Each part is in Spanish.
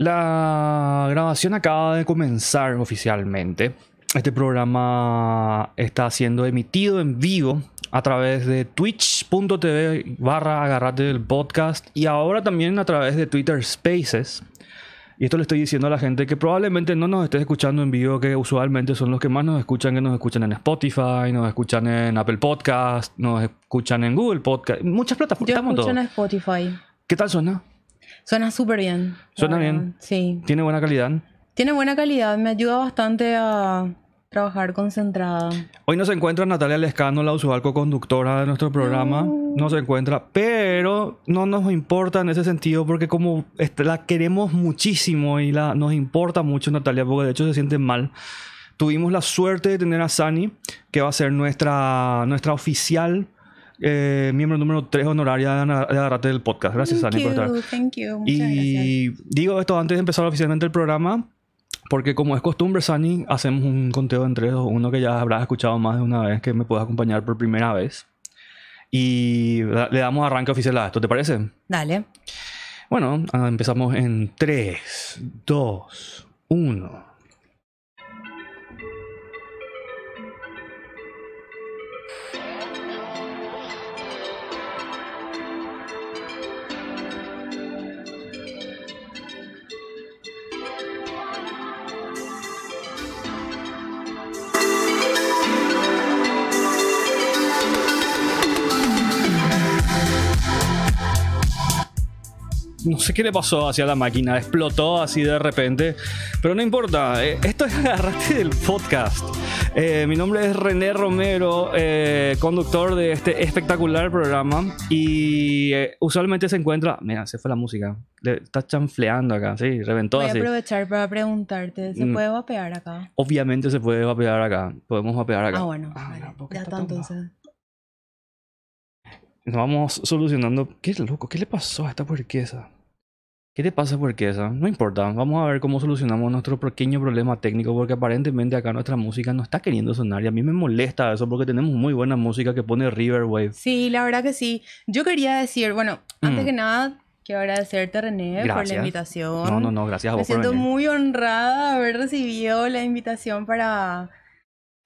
La grabación acaba de comenzar oficialmente. Este programa está siendo emitido en vivo a través de twitch.tv barra agarrate del podcast y ahora también a través de Twitter Spaces. Y esto le estoy diciendo a la gente que probablemente no nos esté escuchando en vivo, que usualmente son los que más nos escuchan, que nos escuchan en Spotify, nos escuchan en Apple Podcast, nos escuchan en Google Podcast, muchas plataformas. Yo escucho en. Spotify. ¿Qué tal suena? Suena súper bien. Suena bien. Sí. ¿Tiene buena calidad? Tiene buena calidad. Me ayuda bastante a trabajar concentrada. Hoy no se encuentra Natalia Lescano, la usual co-conductora de nuestro programa. No se encuentra, pero no nos importa en ese sentido porque como la queremos muchísimo y la, nos importa mucho Natalia porque de hecho se siente mal. Tuvimos la suerte de tener a Sani, que va a ser nuestra, nuestra oficial eh, miembro número 3 honoraria de Agarrate del podcast. Gracias, Thank Sani, por estar. Thank you. Muchas gracias. Y digo esto antes de empezar oficialmente el programa, porque como es costumbre, Sani, hacemos un conteo entre 3, 2, 1 que ya habrás escuchado más de una vez, que me puedes acompañar por primera vez. Y le damos arranque oficial a esto, ¿te parece? Dale. Bueno, ah, empezamos en 3, 2, 1. No sé qué le pasó hacia la máquina, explotó así de repente, pero no importa, eh, esto es Agarrate del podcast. Eh, mi nombre es René Romero, eh, conductor de este espectacular programa y eh, usualmente se encuentra, mira, se fue la música, le, está chanfleando acá, sí, reventó Voy a así. aprovechar para preguntarte, ¿se Mm. puede vapear acá? Obviamente se puede vapear acá, podemos vapear acá. Ah, bueno. Ah, vale. mira, ¿por qué Ya está entonces. Nos vamos solucionando. Qué loco, ¿qué le pasó a esta puerquesa? ¿Qué le pasa, puerquesa? No importa, vamos a ver cómo solucionamos nuestro pequeño problema técnico, porque aparentemente acá nuestra música no está queriendo sonar y a mí me molesta eso porque tenemos muy buena música que pone Riverwave. Sí, la verdad que sí. Yo quería decir, bueno, antes Mm. que nada, quiero agradecerte, René, por Gracias. la invitación. No, no, no, gracias a Me vos por siento venir. muy honrada de haber recibido la invitación para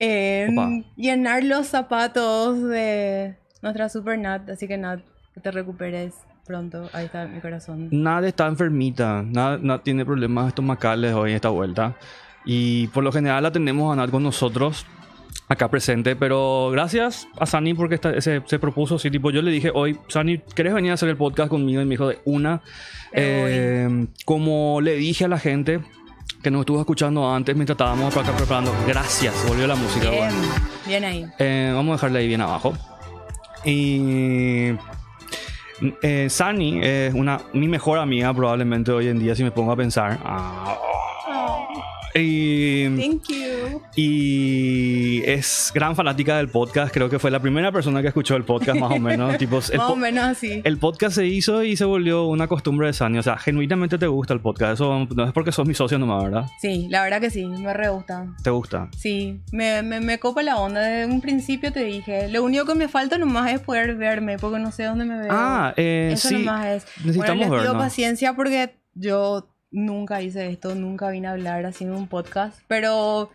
eh, llenar los zapatos de nuestra super Nat. Así que Nat, que te recuperes pronto. Ahí está mi corazón. Nada está enfermita, nada, nada tiene problemas estomacales hoy en esta vuelta. Y por lo general la tenemos a Nat con nosotros acá presente, pero gracias a Sani porque esta- se, se propuso, sí, tipo, yo le dije hoy, Sani, ¿querés venir a hacer el podcast conmigo? Y me dijo de una. Eh, como le dije a la gente que nos estuvo escuchando antes mientras estábamos acá preparando, gracias, volvió la música. Bien, bueno. bien ahí. Eh, vamos a dejarla ahí bien abajo. Y eh, Sani es una, mi mejor amiga probablemente hoy en día si me pongo a pensar. Ah, y, Thank you. y es gran fanática del podcast. Creo que fue la primera persona que escuchó el podcast más o menos. tipo, el, Más o menos así. el podcast se hizo y se volvió una costumbre de Sani. O sea, genuinamente te gusta el podcast. Eso no es porque sos mi socio nomás, ¿verdad? Sí, la verdad que sí, me re gusta. Te gusta. Sí, me, me, me copa la onda. Desde un principio te dije, lo único que me falta nomás es poder verme, porque no sé dónde me veo. Ah, eh, Eso sí. nomás es. Necesitamos bueno, les pido vernos. paciencia porque yo nunca hice esto, nunca vine a hablar en un podcast, pero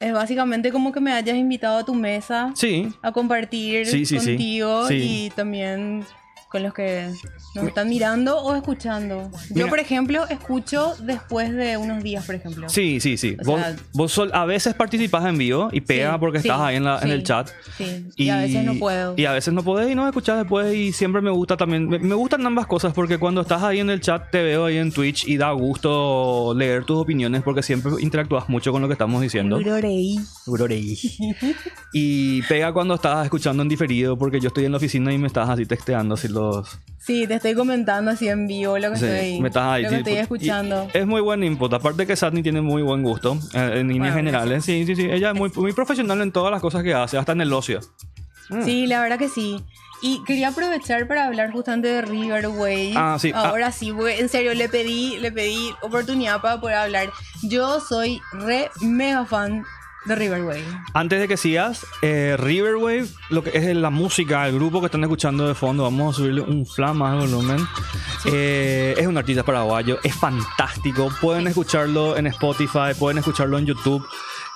es básicamente como que me hayas invitado a tu mesa Sí, a compartir Sí, sí, contigo Sí. y también con los que nos están mirando o escuchando. Mira. Yo, por ejemplo, escucho después de unos días, por ejemplo. Sí, sí, sí. O vos sea- vos sol- a veces participás en vivo y pega Sí, porque sí, estás ahí en, la- en el chat. Sí, y, a veces no puedo. Y a veces no podés y no escuchás después y siempre me gusta también. Me, me gustan ambas cosas porque cuando estás ahí en el chat te veo ahí en Twitch y da gusto leer tus opiniones porque siempre interactúas mucho con lo que estamos diciendo. Urorei. y pega cuando estás escuchando en diferido porque yo estoy en la oficina y me estás así texteando así los... Sí, te estoy comentando así en vivo lo que Sí, estoy, me estás ahí, lo que sí, estoy y- escuchando. es muy buen input. Aparte que Sadney tiene muy buen gusto eh, en líneas Bueno, generales. Sí, sí, sí. Ella es muy, muy profesional en todas las cosas que hace, hasta en el ocio. Mm. Sí, la verdad que sí. Y quería aprovechar para hablar justamente de Riverway. Ah, sí. Ah. Ahora sí, porque en serio le pedí, le pedí oportunidad para poder hablar. Yo soy re mega fan de Riverwave. Antes de que sigas, eh, Riverwave, lo que es la música, el grupo que están escuchando de fondo, vamos a subirle un flam más al volumen. Eh, es un artista paraguayo, es fantástico. Pueden escucharlo en Spotify, pueden escucharlo en YouTube.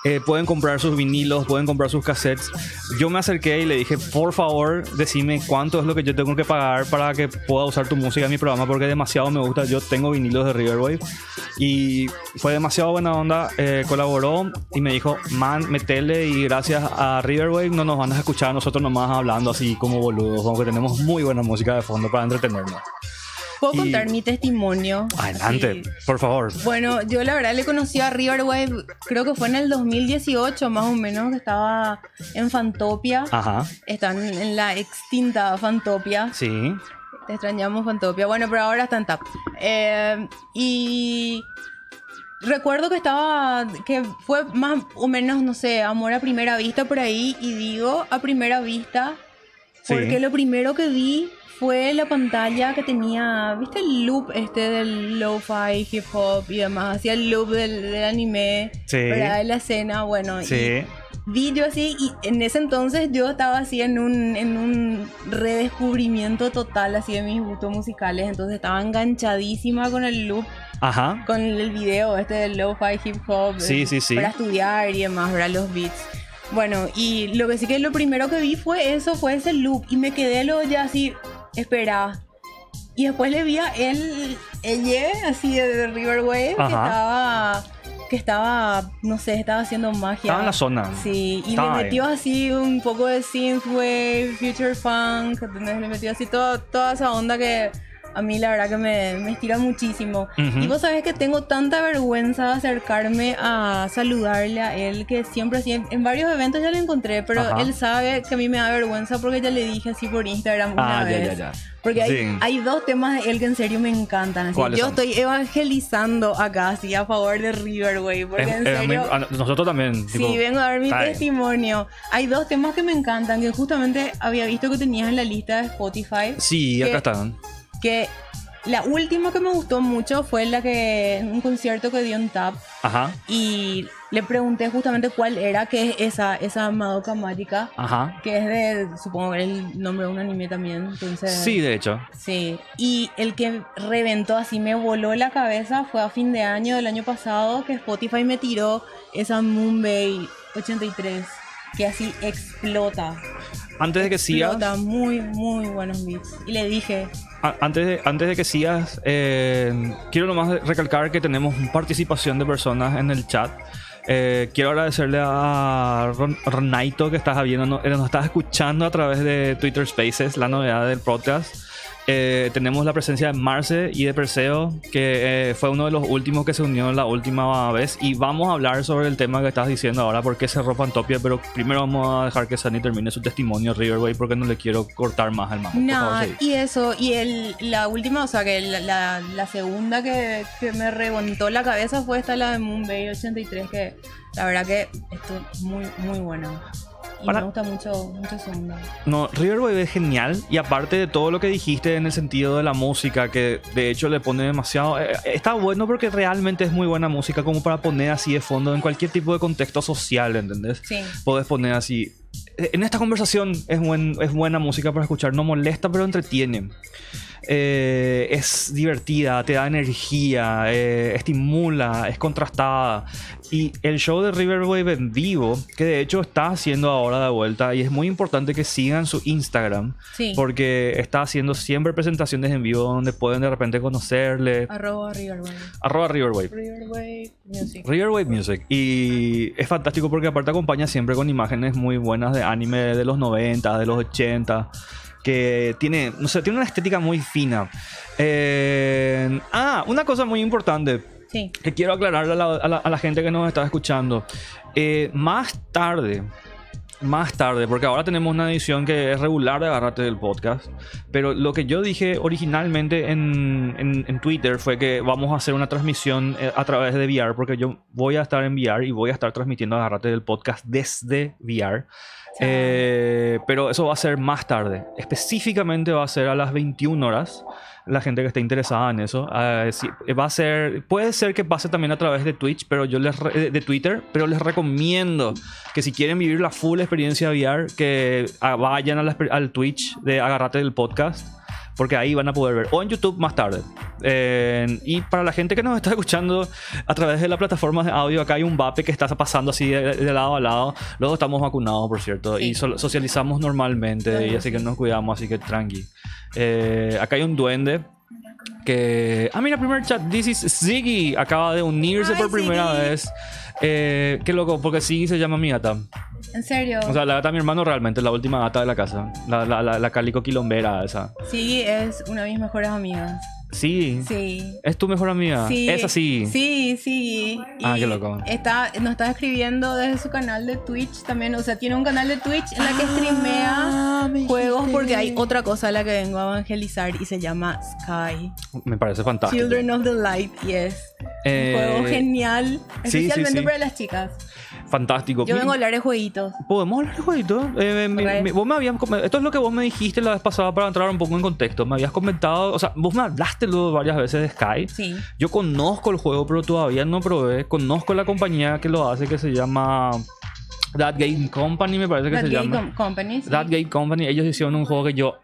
Eh, pueden comprar sus vinilos, pueden comprar sus cassettes. Yo me acerqué y le dije, por favor, decime cuánto es lo que yo tengo que pagar para que pueda usar tu música en mi programa, porque demasiado me gusta. Yo tengo vinilos de Riverwave y fue demasiado buena onda. Eh, colaboró y me dijo, man, metele y gracias a Riverwave no nos van a escuchar nosotros nomás hablando así como boludos, aunque tenemos muy buena música de fondo para entretenernos. ¿Puedo Y- contar mi testimonio? Adelante, Sí. por favor. Bueno, yo la verdad le conocí a Riverwave, creo que fue en el 2018 más o menos, que estaba en Fantopia. Ajá, Están en la extinta Fantopia. sí. Te extrañamos Fantopia. Bueno, pero ahora está en TAP. Eh, y recuerdo que estaba, que fue más o menos, no sé, amor a primera vista por ahí. Y digo a primera vista Sí. porque lo primero que vi fue la pantalla que tenía, ¿viste el loop este del lo-fi, hip hop y demás? Hacía el loop del, del anime, Sí. ¿verdad? De la escena, bueno. y- Sí. vi yo así y en ese entonces yo estaba así en un, en un redescubrimiento total así de mis gustos musicales, entonces estaba enganchadísima con el loop, Ajá. con el video este del lo-fi hip hop Sí, sí, sí. para estudiar y demás, ¿verdad? Los beats. Bueno, y lo que sí que lo primero que vi fue eso, fue ese loop y me quedé luego ya así, espera. Y después le vi a él, ella, así de Riverwave, que estaba, que estaba, no sé, estaba haciendo magia. Estaba en la zona. Sí, y Estaba le metió así un poco de synthwave, future funk, ¿entendés? Le metió así todo, toda esa onda que a mí la verdad que me, me estira muchísimo. Ujú. Y vos sabés que tengo tanta vergüenza de acercarme a saludarle a él que siempre así, en, en varios eventos ya lo encontré, pero Ajá. él sabe que a mí me da vergüenza porque ya le dije así por Instagram una Ah, ya, vez. ya, ya. Porque hay, Sí. hay dos temas de él que en serio me encantan. así. ¿Cuáles Yo son? estoy evangelizando acá, así, a favor de Riverwave. Porque Es- en serio... nosotros también. tipo, Sí, vengo a dar mi testimonio. Hay dos temas que me encantan, que justamente había visto que tenías en la lista de Spotify. Sí, acá están. Que la última que me gustó mucho fue la que en un concierto que dio en Tap Ajá, y le pregunté justamente cuál era, que es esa, esa Madoka Mágica, ajá. que es de, supongo que el nombre de un anime también. Entonces, Sí, de hecho. Sí, y el que reventó así, me voló la cabeza, fue a fin de año del año pasado que Spotify me tiró esa Moonbay 83, que así explota. Antes de que sigas, muy, muy buenos beats. Y le dije, a- antes de, antes de que sigas, eh, quiero nomás recalcar que tenemos participación de personas en el chat. Eh, quiero agradecerle a Ron- Ronaito que estás viendo, no- eh, nos estás escuchando a través de Twitter Spaces, la novedad del podcast. Eh, tenemos la presencia de Marce y de Perseo, que eh, fue uno de los últimos que se unió la última vez. Y vamos a hablar sobre el tema que estás diciendo ahora, por qué cerró Fantopia. Pero primero vamos a dejar que Sunny termine su testimonio, Riverway, porque no le quiero cortar más al favor, no, y eso, y el, la última, o sea, que la, la, la segunda que, que me reventó la cabeza fue esta, la de Moonbay 83, que la verdad que esto es muy, muy bueno. Y Para- me gusta mucho, mucho su onda. No, Riverwave es genial y aparte de todo lo que dijiste en el sentido de la música, que de hecho le pone demasiado... eh, está bueno porque realmente es muy buena música como para poner así de fondo en cualquier tipo de contexto social, ¿entendés? Sí. Podés poner así... eh, En esta conversación es, buen, es buena música para escuchar, no molesta pero entretiene. Eh, es divertida, te da energía, eh, estimula, es contrastada. Y el show de Riverwave en vivo, que de hecho está haciendo ahora de vuelta, y es muy importante que sigan su Instagram, Sí. porque está haciendo siempre presentaciones en vivo donde pueden de repente conocerle. Arroba Riverwave. Arroba Riverwave. Riverwave Music. Riverwave Music. Y es fantástico porque aparte acompaña siempre con imágenes muy buenas de anime de los 90, de los 80. Que tiene, no sé, tiene una estética muy fina. Eh, ah, una cosa muy importante Sí. que quiero aclararle a la, a la- a la gente que nos está escuchando. Eh, más tarde, más tarde, porque ahora tenemos una edición que es regular de Agarrate del podcast, pero lo que yo dije originalmente en, en- en Twitter fue que vamos a hacer una transmisión eh, a través de VR, porque yo voy a estar en VR y voy a estar transmitiendo Agarrate del podcast desde VR. Eh, pero eso va a ser más tarde. Específicamente va a ser a las 21 horas. la gente que esté interesada en eso. Ah, sí, va a ser, puede ser que pase también a través de Twitch, pero yo les re- de Twitter, pero les recomiendo que si quieren vivir la full experiencia VR, que ah, vayan a la al Twitch de Agarrate del podcast. Porque ahí van a poder ver. O en YouTube más tarde. Eh, y para la gente que nos está escuchando a través de la plataforma de audio, acá hay un vape que está pasando así de, de lado a lado. Luego estamos vacunados, por cierto. Sí. Y so- socializamos normalmente. Y así que nos cuidamos, así que tranqui. Eh, acá hay un duende que... Ah, mira, primer chat. This is Ziggy. Acaba de unirse Ay, por primera Ziggy. vez. Eh, qué loco, porque Ziggy se llama mi gata. En serio. O sea, la gata de mi hermano realmente, la última gata de la casa. La, la, la, la calico quilombera esa. sí, es una de mis mejores amigas. Sí. Sí. ¿Es tu mejor amiga? Sí. Es así. Sí, sí. Ah, Y qué loco. Está, nos está escribiendo desde su canal de Twitch también. O sea, tiene un canal de Twitch en la que streamea juegos porque hay otra cosa a la que vengo a evangelizar y se llama Sky. Me parece fantástico. Children of the Light, yes. Eh, Un juego genial, sí, sí, especialmente sí. para las chicas. Fantástico. Yo vengo a hablar de jueguitos. ¿Podemos hablar de jueguito? Eh, mi- Re. mi- vos me habías esto es lo que vos me dijiste la vez pasada para entrar un poco en contexto. Me habías comentado, o sea, vos me hablaste luego varias veces de Sky. Sí. Yo conozco el juego, pero todavía no probé. Conozco la compañía que lo hace, que se llama That Game Company, me parece que That se Game llama. Com- Company. sí. That Game Company. Ellos hicieron un juego que yo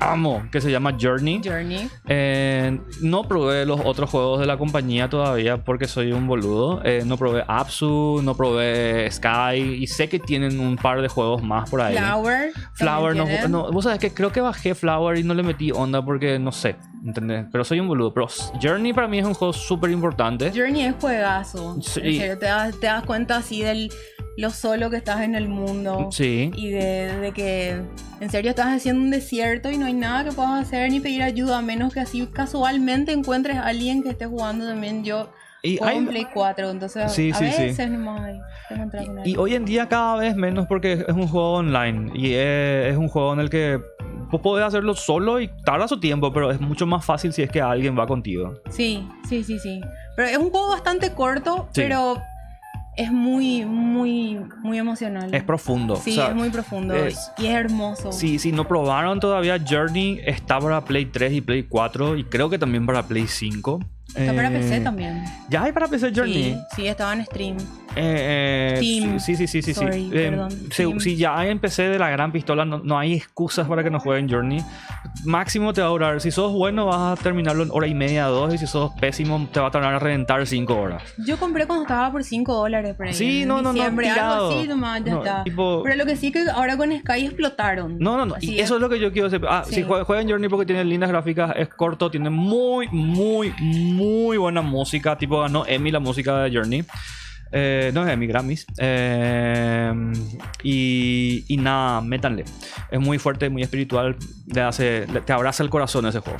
amo, que se llama Journey. Journey. Eh, no probé los otros juegos de la compañía todavía porque soy un boludo. Eh, no probé Apsu, no probé Sky y sé que tienen un par de juegos más por ahí. Flower. Flower, no, no, vos sabés que creo que bajé Flower y no le metí onda porque no sé, ¿entendés? Pero soy un boludo. Pero Journey para mí es un juego súper importante. Journey es juegazo. Sí. En serio, te das, te das cuenta así del lo solo que estás en el mundo. Sí. Y de, de que en serio estás haciendo un desierto y no hay nada que puedas hacer ni pedir ayuda, a menos que así casualmente encuentres a alguien que esté jugando también. Yo Y, hay- en Play 4, entonces Sí, a sí, sí. nomás hay y alguien. hoy en día cada vez menos porque es un juego online y es, es un juego en el que vos podés hacerlo solo y tarda su tiempo, pero es mucho más fácil si es que alguien va contigo. Sí, sí, sí, sí. Pero es un juego bastante corto, pero es muy, muy, muy emocional. Es profundo. Sí, o sea, es muy profundo es- y es hermoso. Si, si no probaron todavía Journey, está para Play 3 y Play 4 y creo que también para Play 5. Está para Eh, PC también. Ya hay para PC Journey. Sí, sí, estaba en stream. Eh, eh, Steam. Sí, sí, sí, sí. sí. Sorry, Eh, si, si ya hay en PC de la gran pistola, no, no hay excusas para que no jueguen Journey. Máximo te va a durar. Si sos bueno, vas a terminarlo en hora y media, dos. Y si sos pésimo, te va a tardar a reventar 5 horas. Yo compré cuando estaba por 5 dólares por ahí. Sí, no, no, no, algo así nomás, ya No, está. tipo- Pero lo que sí que ahora con Sky explotaron. No, no, no. Y eso es lo que yo quiero decir. Ah, Sí. si jue- juegan Journey porque tiene lindas gráficas, es corto, tiene muy, muy, muy buena música. Tipo, ganó Emmy la música de Journey. Eh, no es Emmy, Grammys. Eh, y, y nada, métanle. Es muy fuerte, muy espiritual. Le hace, te abraza el corazón ese juego.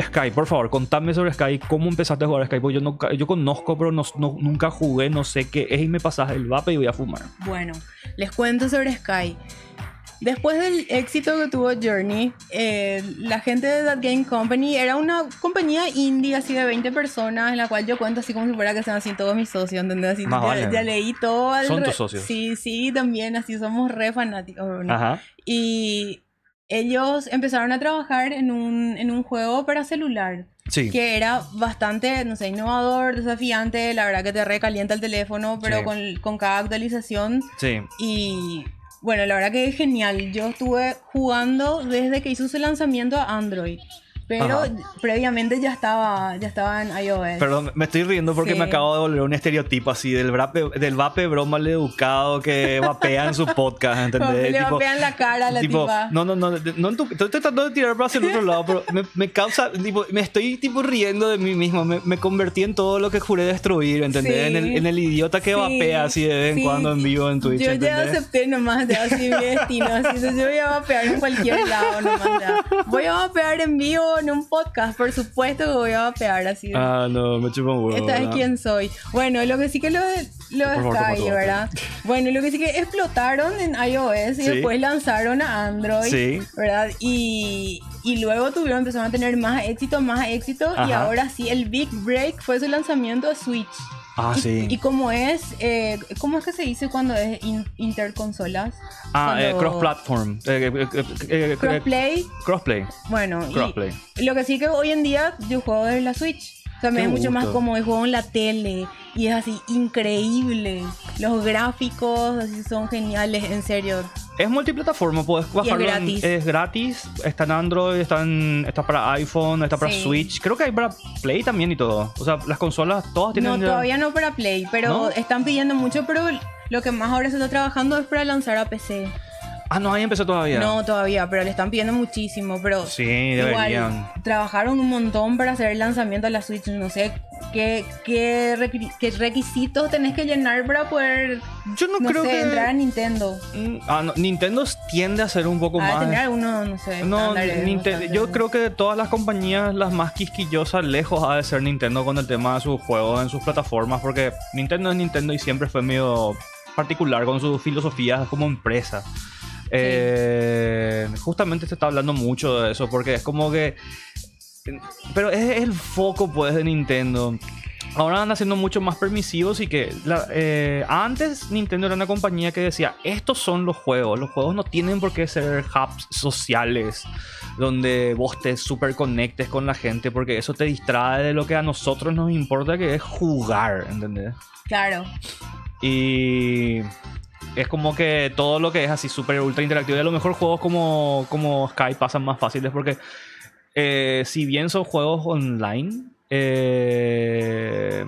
Sky, por favor, contame sobre Sky. ¿Cómo empezaste a jugar Sky? Porque yo, nunca, yo conozco, pero no- no- nunca jugué, no sé qué es. Y me pasas el vape y voy a fumar. Bueno, les cuento sobre Sky. Después del éxito que tuvo Journey, eh, la gente de That Game Company era una compañía indie así de 20 personas, en la cual yo cuento así como si fuera que sean así todos mis socios, ¿entendés? Así, Más ya, vale. ya leí todo. al Son tus socios. Sí, sí, también, así somos re fanáticos. ¿no? Ajá. Y ellos empezaron a trabajar en un, en un juego para celular Sí. que era bastante, no sé, innovador, desafiante, la verdad que te recalienta el teléfono, pero Sí. con, con cada actualización Sí. y bueno, la verdad que es genial. Yo estuve jugando desde que hizo su lanzamiento a Android, pero Ajá. previamente ya estaba, ya estaba en iOS. Perdón, me estoy riendo porque Sí. me acabo de volver un estereotipo así del vape, del vape broma mal educado que vapea en su podcast, ¿entendés? le Tipo- vapean la cara a la tipo, tipa. No, no, no, no, en tu- estoy tratando de tirar para hacia el otro lado, pero me, me causa, tipo, me estoy tipo riendo de mí mismo, me, me convertí en todo lo que juré destruir, ¿entendés? Sí. En, el, en el idiota que Sí, vapea así de vez en cuando en vivo en Twitch, Yo ya ¿entendés? acepté nomás de así mi destino. Así yo voy a vapear en cualquier lado nomás. ya. Voy a vapear en vivo en un podcast. Por supuesto que voy a vapear así. de- Ah, no, me chupa un huevo. Esta es quién soy. Bueno, lo que sí que lo de, lo de Sky, ¿verdad? Bueno, lo que sí que explotaron en iOS y Sí. después lanzaron a Android, Sí. ¿verdad? Y, y luego tuvieron, empezaron a tener más éxito, más éxito y Ajá. ahora sí, el Big Break fue su lanzamiento a Switch. Ah, y, sí. Y como es, eh, ¿cómo es que se dice cuando es in- interconsolas? ah, eh, Cuando- cross-platform. Eh, eh, eh, eh, eh, Crossplay. crossplay. Bueno, y Crossplay. lo que sí que hoy en día yo juego desde la Switch. Qué es mucho más gusto. cómodo. y Juego en la tele y es así increíble. Los gráficos así son geniales, en serio. Es multiplataforma, puedes bajarlo. en- gratis. es gratis. Está en Android, está, en- está para iPhone, está para Sí. Switch. Creo que hay para Play también y todo. O sea, las consolas todas tienen. No, ya- todavía no para Play, pero ¿No? están pidiendo mucho, pero lo que más ahora se está trabajando es para lanzar a PC. Ah, no, ahí empezó todavía. No, todavía, pero le están pidiendo muchísimo, pero Sí, deberían. igual trabajaron un montón para hacer el lanzamiento de la Switch, no sé qué, qué, requi- qué requisitos tenés que llenar para poder, Yo no, no, creo sé, que. entrar a Nintendo. Mm, Ah, no, Nintendo tiende a ser un poco A más. tener algunos, no sé, No, estándares Ninte- bastante- yo creo que de todas las compañías, las más quisquillosas, lejos ha de ser Nintendo con el tema de sus juegos en sus plataformas, porque Nintendo es Nintendo y siempre fue medio particular con sus filosofías como empresa. Eh, justamente se está hablando mucho de eso, porque es como que... Pero es el foco, pues, de Nintendo. Ahora andan siendo mucho más permisivos y que la- eh, antes Nintendo era una compañía que decía, estos son los juegos, los juegos no tienen por qué ser hubs sociales donde vos te super conectes con la gente porque eso te distrae de lo que a nosotros nos importa que es jugar, ¿entendés? Claro, Y es como que todo lo que es así súper ultra interactivo y a lo mejor juegos como, como Sky pasan más fáciles porque eh, si bien son juegos online, eh,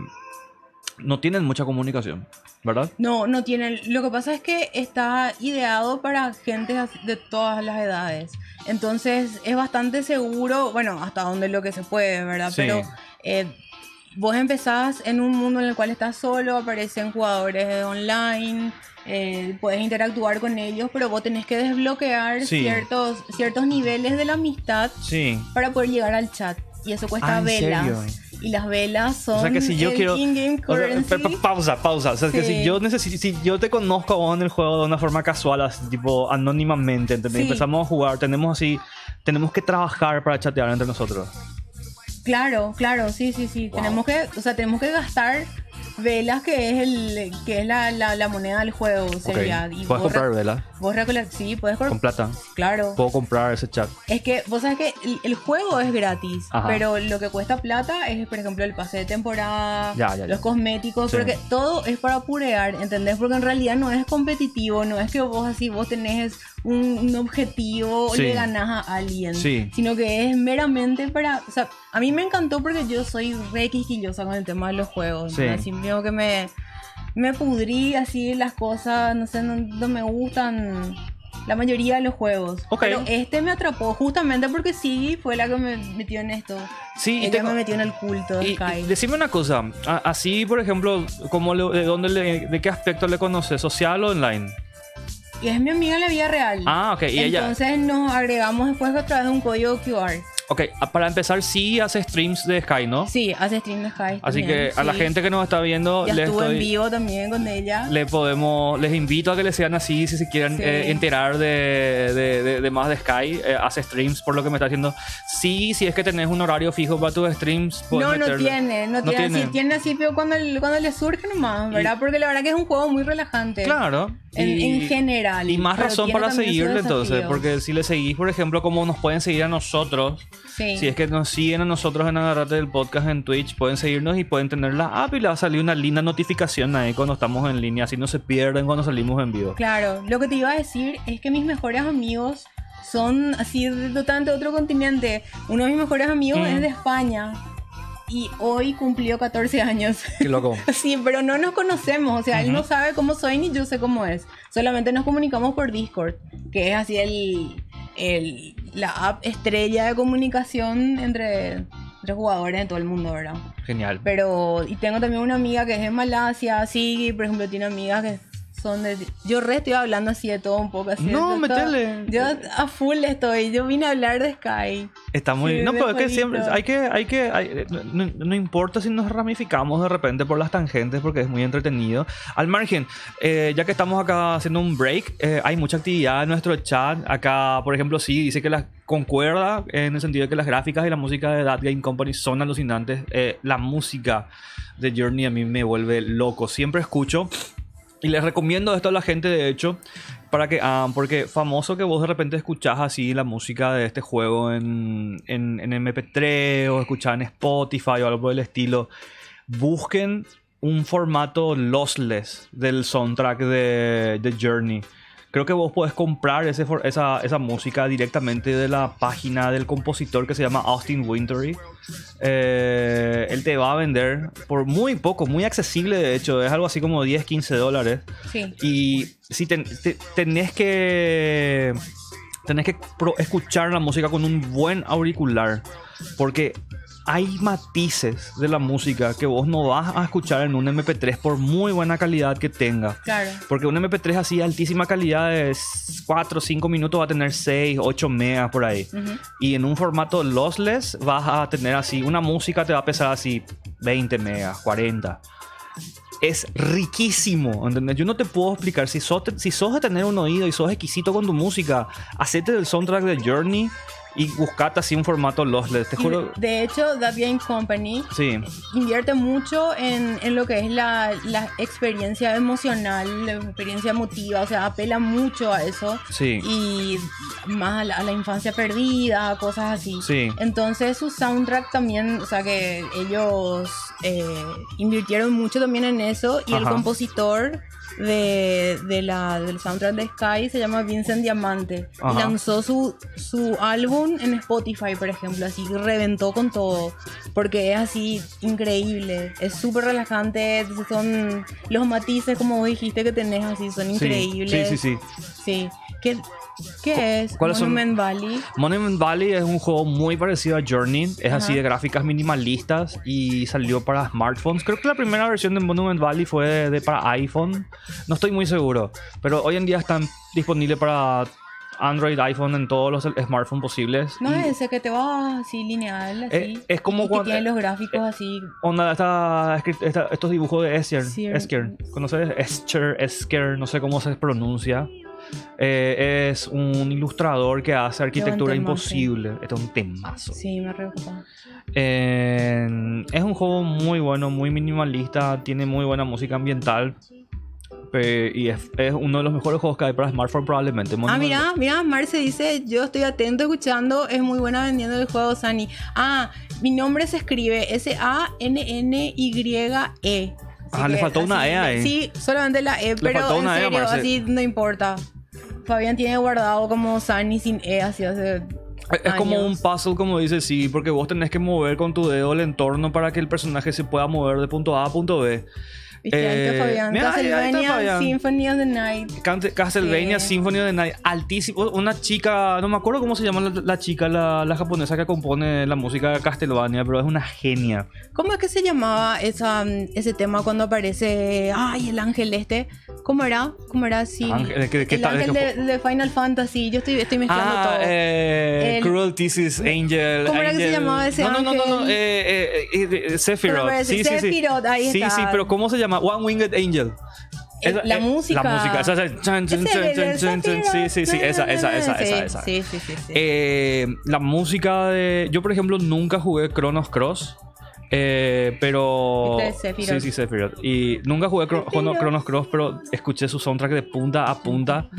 no tienen mucha comunicación, ¿verdad? no, no tienen, lo que pasa es que está ideado para gente de todas las edades, entonces es bastante seguro, bueno, hasta donde lo que se puede, ¿verdad? Sí. Pero eh, vos empezás en un mundo en el cual estás solo, aparecen jugadores online, eh, puedes interactuar con ellos, pero vos tenés que desbloquear Sí. ciertos, ciertos niveles de la amistad Sí. para poder llegar al chat. Y eso cuesta Ah, ¿en velas. serio? Y las velas son O sea que si yo quiero. o sea, pausa, pausa. O sea, que Sí. si yo necesito. Si yo te conozco a vos en el juego de una forma casual, así, tipo anónimamente. Empezamos a jugar, tenemos así. Tenemos que trabajar para chatear entre nosotros. Claro, claro, sí, sí, sí. Wow. Tenemos que, o sea, tenemos que gastar velas que es el que es la, la, la moneda del juego, sería. Ok. Y Puedes comprar re- vela Vos sí, puedes con comprar. plata. Claro. Puedo comprar ese chat. Es que vos sabes que el, el juego es gratis, Ajá. pero lo que cuesta plata es, por ejemplo, el pase de temporada, Ya, ya, ya. los cosméticos, Sí. porque todo es para purear, ¿entendés? Porque en realidad no es competitivo, no es que vos así, vos tenés un, un objetivo Sí. le ganás a alguien, Sí. sino que es meramente para, o sea, a mí me encantó porque yo soy re quisquillosa con el tema de los juegos, Sí. así veo que me, me pudrí así las cosas, no sé, no, no me gustan la mayoría de los juegos. Ok. Pero este me atrapó justamente porque sí fue la que me metió en esto. Sí, y Ella tengo- me metió en el culto de Y, Sky. y decime una cosa, así por ejemplo, como le- de dónde le- de qué aspecto le conoces, social o online? Y es mi amiga en la vida real. Ah, ok, y ella, Entonces nos agregamos después a través de un código QR. Ok, para empezar sí hace streams de Sky, ¿no? Sí, hace stream de Sky. Así también, que a la sí. gente que nos está viendo, Ya les estuvo en vivo también con ella. le podemos, les invito a que les sean así si se quieren Sí. eh, enterar de, de- de- de más de Sky, eh, hace streams por lo que me está haciendo. Sí, si es que tenés un horario fijo para tus streams, No, no tiene, no, No tiene, tiene. así, tiene así, pero cuando, cuando le surge nomás, ¿verdad? Porque la verdad que es un juego muy relajante. Claro. En, y- en general. Y más razón para seguirle entonces, porque si le seguís, por ejemplo, como nos pueden seguir a nosotros, Sí. si es que nos siguen a nosotros en Agarrate del Podcast en Twitch, pueden seguirnos y pueden tener la app y le va a salir una linda notificación ahí cuando estamos en línea, así no se pierden cuando salimos en vivo. Claro, lo que te iba a decir es que mis mejores amigos son así de totalmente otro continente. Uno de mis mejores amigos Mm. es de España y hoy cumplió 14 años. Qué loco. Sí, pero no nos conocemos, o sea, él no sabe cómo soy ni yo sé cómo es. Solamente nos comunicamos por Discord, que es así el, el- la app estrella de comunicación entre, entre jugadores de todo el mundo, ¿verdad? Genial. Pero, y tengo también una amiga que es de Malasia, sí, por ejemplo, tiene amigas que son de... Yo re estoy hablando así de todo un poco. Así No, de todo. metele. Yo a full estoy. Yo vine a hablar de Sky. Está muy... Sí, no, pero es que siempre... Hay que... Hay que hay- no, no importa si nos ramificamos de repente por las tangentes porque es muy entretenido. Al margen, eh, ya que estamos acá haciendo un break, eh, hay mucha actividad en nuestro chat. Acá, por ejemplo, sí, dice que las concuerda en el sentido de que las gráficas y la música de That Game Company son alucinantes. Eh, la música de Journey a mí me vuelve loco. Siempre escucho y les recomiendo esto a la gente, de hecho, para que hagan, porque famoso que vos de repente escuchás así la música de este juego en, en, en MP3 o escuchás en Spotify o algo por el estilo. Busquen un formato lossless del soundtrack de, de Journey. Creo que vos podés comprar ese, esa, esa música directamente de la página del compositor que se llama Austin Wintory. Eh, él te va a vender por muy poco, muy accesible de hecho, es algo así como 10, 15 dólares. Sí. Y si ten- te- tenés que tenés que escuchar la música con un buen auricular, porque hay matices de la música que vos no vas a escuchar en un MP3 por muy buena calidad que tenga. Claro. Porque un MP3 así de altísima calidad de 4 o 5 minutos va a tener 6, 8 megas por ahí. Y en un formato lossless vas a tener así, una música te va a pesar así 20 megas, 40. Es riquísimo, ¿entendés? Yo no te puedo explicar, si sos, si sos de tener un oído y sos exquisito con tu música, hacete del soundtrack de Journey y buscate así un formato lossless, te juro. de hecho, That Game Company Sí, invierte mucho en, en lo que es la, la experiencia emocional, la experiencia emotiva, o sea, apela mucho a eso. sí. Y más a la, a la infancia perdida, cosas así. Sí. Entonces su soundtrack también, o sea que ellos eh, invirtieron mucho también en eso y el compositor de, de la, del soundtrack de Sky se llama Vincent Diamante y lanzó su, su álbum en Spotify, por ejemplo, así que reventó con todo porque es así increíble, es súper relajante, son los matices como vos dijiste que tenés así, son Sí, increíbles. Sí, sí, sí. Sí. ¿Qué, qué es? son? Monument Valley. Monument Valley es un juego muy parecido a Journey, es Ajá. así de gráficas minimalistas y salió para smartphones. Creo que la primera versión de Monument Valley fue de, de- para iPhone, no estoy muy seguro, pero hoy en día están disponibles para Android, iPhone en todos los smartphones posibles. No es ese que te va así lineal, así. Eh, es como cuando- tiene los gráficos así. Onda, esta- esta- estos dibujos de Escher, ¿conoces? Escher, Esker, no sé cómo se pronuncia. Eh, es un ilustrador que hace arquitectura imposible. Esto es un temazo. Sí, me preocupa. Eh, es un juego muy bueno, muy minimalista, tiene muy buena música ambiental. eh, y es, es uno de los mejores juegos que hay para smartphone probablemente. Ah, mira, mira, Marce dice, yo estoy atento escuchando, es muy buena vendiendo el juego Sani. Ah, mi nombre se escribe S-A-N-N-Y-E. Ah, le faltó una E ahí. Sí, solamente la E, pero faltó en E, serio, así no importa. Fabián tiene guardado como Sani sin E, así hace... Es como un puzzle, como dice sí, porque vos tenés que mover con tu dedo el entorno para que el personaje se pueda mover de punto A a punto B. ¿Viste? Ahí está Eh, Fabián. mira, ahí- ahí está Castlevania Fabián. Symphony of the Night. Castlevania Sí. Symphony of the Night, altísimo. Una chica, no me acuerdo cómo se llama la, la chica, la, la japonesa que compone la música de Castlevania, pero es una genia. ¿Cómo es que se llamaba esa, mm, ese tema cuando aparece, ay, el ángel este? ¿Cómo era? ¿Cómo era así? Ángel, ¿qué- qué el ángel ¿Qué de, de Final Fantasy. Yo estoy, estoy mezclando Ah, todo. eh, El- Cruel Thesis Angel. ¿Cómo era que se llamaba ese no, no, no, no, no, ángel? eh, eh, eh, eh, Sephiroth. Sí, sí, sí. Sephiroth, ahí sí, está. sí, pero ¿cómo se llama? One Winged Angel. Eh, la música. La música. Esa, esa, chan, chan, chan. Sí, sí, sí. Esa, esa, esa, Sí, esa, esa. Sí, sí, sí. sí. Eh, la música de. Yo, por ejemplo, nunca jugué Chronos Cross. eh, pero. Sí, sí, Sephiroth. Y nunca jugué Sephiroth. Chronos Cross, pero escuché su soundtrack de punta a punta.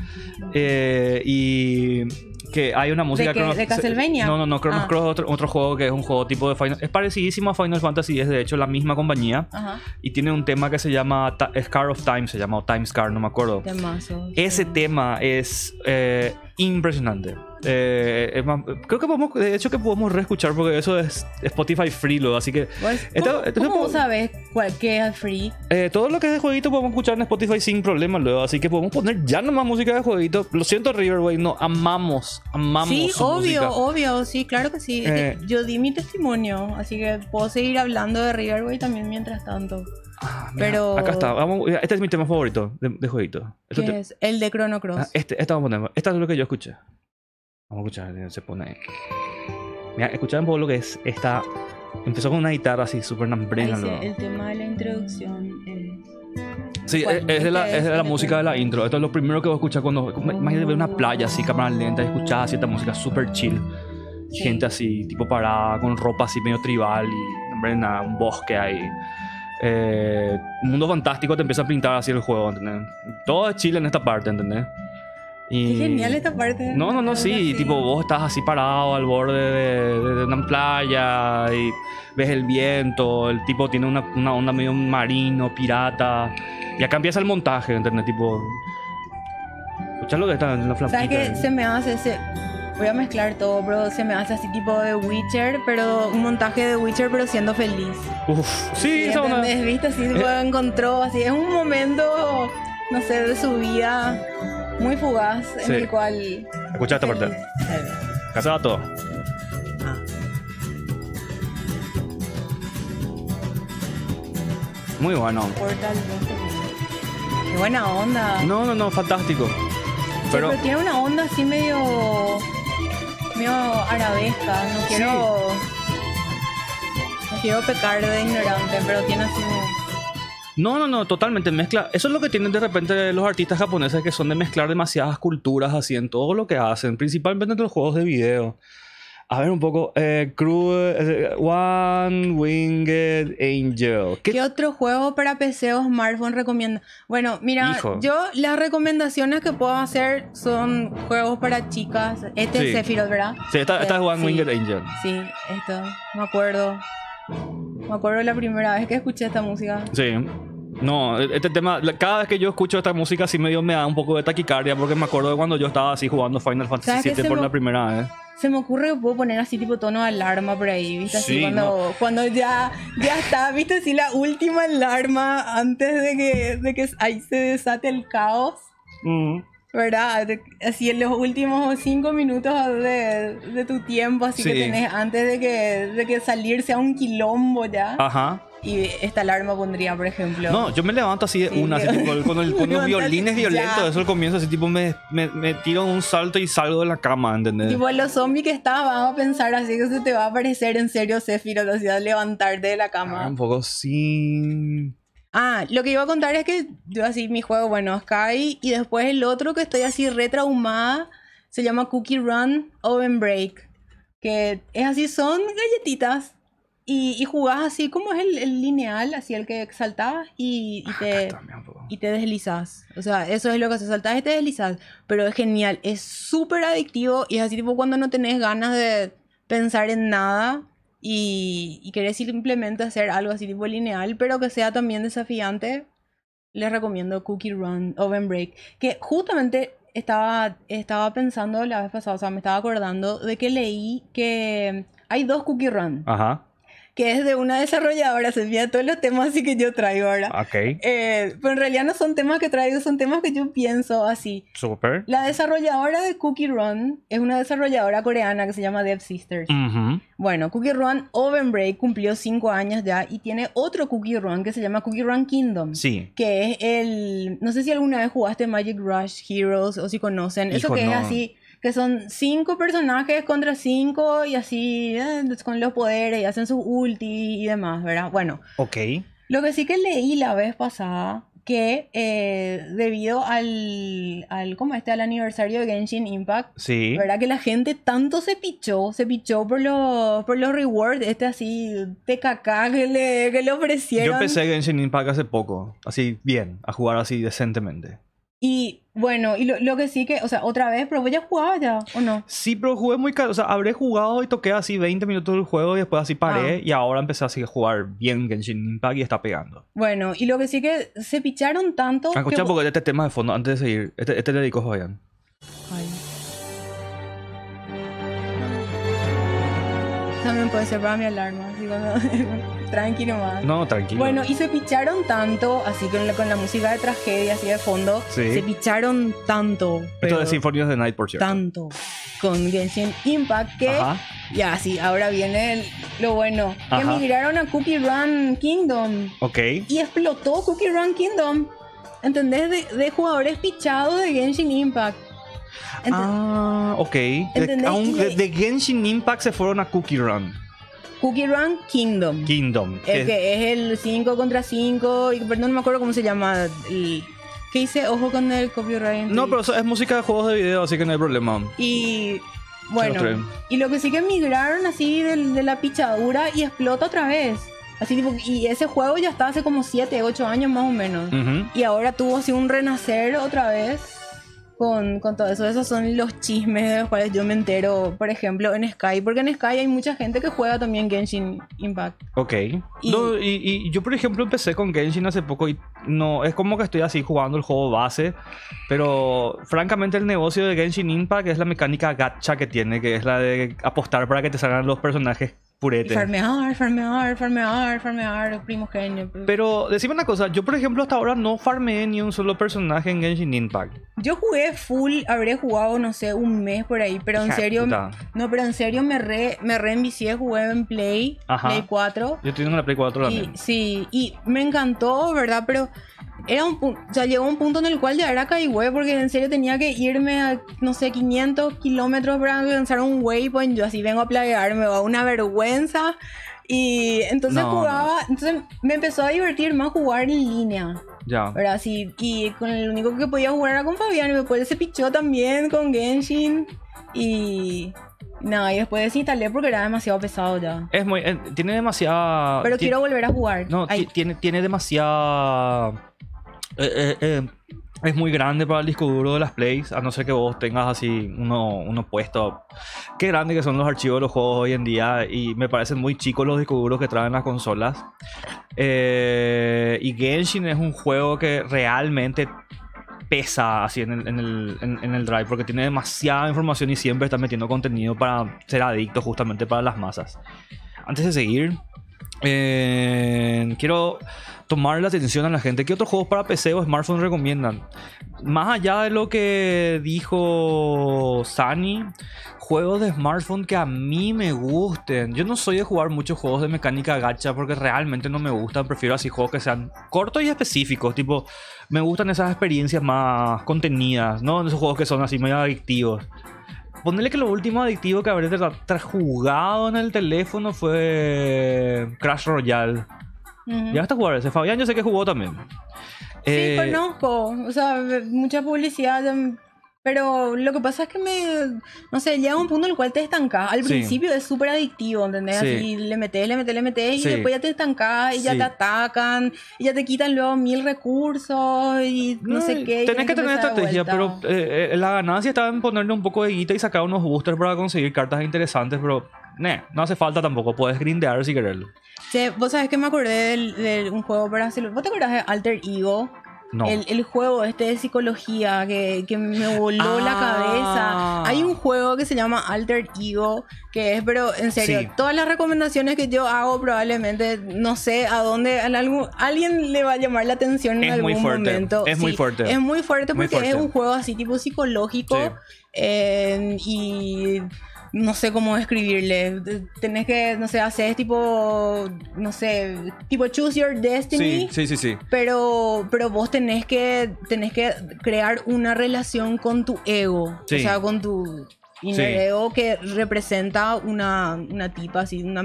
Eh, y. Que hay una música qué? ¿De Castlevania? No, no, no. Chronos Ah. Cross es otro, otro juego que es un juego tipo de Final. Es parecidísimo a Final Fantasy, es de hecho la misma compañía. Ajá. Y tiene un tema que se llama Ta- Scar of Time, se llama o Time Scar, no me acuerdo. Temazo. Ese tema es eh, impresionante. Eh, es más- creo que podemos, de hecho que podemos reescuchar porque eso es Spotify free, luego, así que Pues, Esta- ¿Cómo, entonces cómo sabes cuál que es free? eh, todo lo que es de jueguito podemos escuchar en Spotify sin problema luego, así que podemos poner ya nomás música de jueguito. Lo siento Riverway, no, amamos, amamos. Sí, su obvio, música. obvio, sí, claro que sí. Eh. Yo di mi testimonio, así que puedo seguir hablando de Riverway también mientras tanto. Ah, mira, pero- Acá está, vamos, este es mi tema favorito de, de jueguito. Esto Que te- es el de Chrono Cross. Ah, este, este vamos a poner. Esta es lo que yo escuché. Vamos a escuchar, eh, se pone. Mira, escuchar un poco lo que es esta. Empezó con una guitarra así, súper Ahí nambrena. sí, el tema de la introducción es... Sí, ¿Cuál? es, es de la, es de la música de la intro. Esto es lo primero que voy a escuchar cuando. Imagínate ver una playa así, cámara lenta, y escuchar así esta música súper chill. Sí. Gente así, tipo parada, con ropa así medio tribal y hombre, nada, un bosque ahí. Eh, un mundo fantástico te empieza a pintar así el juego, ¿entendés? Todo es chill en esta parte, ¿entendés? Y... Qué genial esta parte. No, no, no, sí, tipo vos estás así parado al borde de, de- de una playa y ves el viento, el tipo tiene una, una onda medio marino, pirata, y acá empieza el montaje, ¿entendés? Tipo, escuchá lo que está en la ¿Sabes flaquita. qué? Se me hace ese... Voy a mezclar todo, bro. Se me hace así tipo de Witcher, pero un montaje de Witcher, pero siendo feliz. Uf, sí, esa onda. ¿Viste? Así Eh. encontró, así es un momento, no sé, de su vida muy fugaz Sí. en el cual... Escucha esta parte. Casado todo. Ah. Muy bueno. Portal 2. Qué buena onda. No, no, no, fantástico. Sí, Pero, pero tiene una onda así medio. medio arabesca. No quiero. No quiero pecar de ignorante, pero tiene así. No, no, no, totalmente mezcla. Eso es lo que tienen de repente los artistas japoneses que son de mezclar demasiadas culturas así en todo lo que hacen, principalmente en los juegos de video. A ver un poco, eh, Crew, eh, One Winged Angel. ¿Qué ¿Qué otro juego para PC o smartphone recomienda? Bueno, mira, Hijo. yo las recomendaciones que puedo hacer son juegos para chicas. Este Sí. es Sephiroth, ¿verdad? Sí, esta, esta es One Sí. Winged Angel. Sí, esto. Me acuerdo. Me acuerdo la primera vez que escuché esta música. Sí. No, este tema, cada vez que yo escucho esta música así medio me da un poco de taquicardia porque me acuerdo de cuando yo estaba así jugando Final ¿Sabes Fantasy VII por la primera vez. Se me ocurre que puedo poner así tipo tono de alarma por ahí, ¿viste? Así Sí, cuando, cuando ya, ya está, ¿viste? Así la última alarma antes de que, de que ahí se desate el caos, ¿verdad? Así en los últimos cinco minutos de, de tu tiempo, así que tenés antes de que, de que salir sea un quilombo ya. Ajá. Y esta alarma pondría, por ejemplo. No, yo me levanto así de Sí, una, así tipo, con, el- con los violines ya. violentos, eso al comienzo, así tipo me, me, me tiro un salto y salgo de la cama, ¿entendés? Tipo, los zombies que vamos a pensar así que se te va a aparecer en serio Sephiroth, así a levantarte de la cama. Ah, un poco sí. Ah, lo que iba a contar es que yo así mi juego, bueno, Sky y después el otro que estoy así retraumada se llama Cookie Run Oven Break, que es así, son galletitas y, y jugás así como es el, el lineal, así el que saltás y, y Acá te, y te deslizas. O sea, eso es lo que haces, saltás y te deslizas. Pero es genial, es súper adictivo y es así tipo cuando no tenés ganas de pensar en nada y, y querés simplemente hacer algo así tipo lineal, pero que sea también desafiante, les recomiendo Cookie Run Oven Break. Que justamente estaba, estaba pensando la vez pasada, o sea, me estaba acordando de que leí que hay dos Cookie Run, Ajá. Que es de una desarrolladora, se envía todos los temas así que yo traigo ahora. Ok. Eh, pero en realidad no son temas que traigo, son temas que yo pienso así. Super. La desarrolladora de Cookie Run es una desarrolladora coreana que se llama Dev Sisters. Ujú. Bueno, Cookie Run Oven Break cumplió 5 años ya y tiene otro Cookie Run que se llama Cookie Run Kingdom. Sí. Que es el. No sé si alguna vez jugaste Magic Rush Heroes o si conocen. Eso que es así. Que son cinco personajes contra cinco y así eh, con los poderes y hacen su ulti y demás, ¿verdad? Bueno, Ok. lo que sí que leí la vez pasada, que eh, debido al, al, ¿cómo este? al aniversario de Genshin Impact, Sí. ¿verdad? Que la gente tanto se pichó, se pichó por los, por los rewards, este así, TKK que le, que le ofrecieron. Yo empecé Genshin Impact hace poco, así bien, a jugar así decentemente. Y bueno, y lo, lo, que sí que, o sea, otra vez, pero vos ya jugabas ya, ¿o no? Sí, pero jugué muy caro. O sea, habré jugado y toqué así 20 minutos del juego y después así ah. paré. Ah. Y ahora empecé así a jugar bien Genshin Impact y está pegando. Bueno, y lo que sí que se picharon tanto. Ah, Escucha, que... porque este tema de fondo, antes de seguir, este, este le dedicó a Ay. También puede ser para mi alarma. Tranqui nomás. No, tranquilo. Bueno, y se picharon tanto, así con la, con la música de tragedia, así de fondo. Sí. Se picharon tanto. Esto de Symphony of the Night, por cierto. tanto. Con Genshin Impact que. Ajá. Ya, sí, ahora viene el- lo bueno. Que migraron a Cookie Run Kingdom. Ok. Y explotó Cookie Run Kingdom. ¿Entendés? De, de jugadores pichados de Genshin Impact. Ent- Ah, ok. De- de Genshin Impact se fueron a Cookie Run Cookie Run Kingdom. Kingdom. El que- es el 5 contra 5. Y perdón, no me acuerdo cómo se llama. El, ¿Qué hice? Ojo con el copyright. No, pero eso es música de juegos de video, así que no hay problema. Y bueno, y lo que sí que migraron así de, la pichadura y explota otra vez. Así tipo, y ese juego ya está hace como 7, 8 años más o menos. Y ahora tuvo así un renacer otra vez con, con todo eso. Esos son los chismes de los cuales yo me entero, por ejemplo, en Sky. Porque en Sky hay mucha gente que juega también Genshin Impact. Ok. Y- No, y, y yo, por ejemplo, empecé con Genshin hace poco y no, es como que estoy así jugando el juego base, pero francamente el negocio de Genshin Impact es la mecánica gacha que tiene, que es la de apostar para que te salgan los personajes Y puretes. farmear, farmear, farmear, farmear, primogenio. Pero decime una cosa, yo por ejemplo hasta ahora no farmeé ni un solo personaje en Genshin Impact. Yo jugué full, habré jugado, no sé, un mes por ahí, pero en serio, puta. no, pero en serio me re, me reenvicié, jugué en Play, Ajá. Play 4. Yo tengo la Play 4 Y, también. sí, y me encantó, ¿verdad? Pero era un punto, sea, llegó un punto en el cual ya era caigüe, porque en serio tenía que irme a, no sé, 500 kilómetros para alcanzar un waypoint. Yo así vengo a plaguearme, va una vergüenza. Y entonces No, jugaba, entonces me empezó a divertir más jugar en línea. Ya. ¿verdad? Sí, y con el único que podía jugar era con Fabián. Y después se pichó también con Genshin. Y. Nada, y después desinstalé porque era demasiado pesado ya. Es muy, eh, tiene demasiada... Pero quiero volver a jugar. No, tiene, tiene demasiada... eh, eh, eh, es muy grande para el disco duro de las plays, a no ser que vos tengas así uno, uno puesto. Qué grande que son los archivos de los juegos hoy en día y me parecen muy chicos los discos duros que traen las consolas. Eh, y Genshin es un juego que realmente pesa así en el, en, el, en- en el drive porque tiene demasiada información y siempre está metiendo contenido para ser adicto justamente para las masas. Antes de seguir, eh, quiero tomar la atención a la gente. ¿Qué otros juegos para PC o smartphone recomiendan? Más allá de lo que dijo Sani, juegos de smartphone que a mí me gusten. Yo no soy de jugar muchos juegos de mecánica gacha porque realmente no me gustan. Prefiero así juegos que sean cortos y específicos. Tipo, me gustan esas experiencias más contenidas, ¿no? Esos juegos que son así medio adictivos. Ponerle que lo último adictivo que habré jugado en el teléfono fue Crash Royale. ujú. ¿Ya a jugar ese? Fabián yo sé que jugó también. Sí, Eh, conozco. O sea, mucha publicidad. Pero lo que pasa es que me. No sé, llega un punto en el cual te estancas. Al Sí. principio es súper adictivo, ¿entendés? Sí. Así le metes, le metes, le metes. Sí. Y después ya te estancas y ya te atacan. Y ya te quitan luego mil recursos y no, sé qué. Tenés que tener estrategia, pero eh, eh, la ganancia está en ponerle un poco de guita y sacar unos boosters para conseguir cartas interesantes, pero nah, no hace falta tampoco, puedes grindear si querés. Che, vos sabés que me acordé de un juego para celular. ¿Vos te acordás de Alter Ego? No. El, el juego este de psicología que, que me voló la Ah. cabeza. Hay un juego que se llama Alter Ego, que es, pero en serio, Sí. todas las recomendaciones que yo hago probablemente, no sé a dónde, a algún, alguien le va a llamar la atención en Es muy algún fuerte, momento. es muy fuerte. Es muy fuerte Muy porque es fuerte. un juego así tipo psicológico Sí. eh, y no sé cómo describirle. Tenés que, no sé, hacer tipo, no sé, tipo Choose Your Destiny. Sí, sí, sí, sí. Pero, pero vos tenés que, tenés que crear una relación con tu ego. Sí. O sea, con tu inner Sí. ego que representa una, una tipa así, una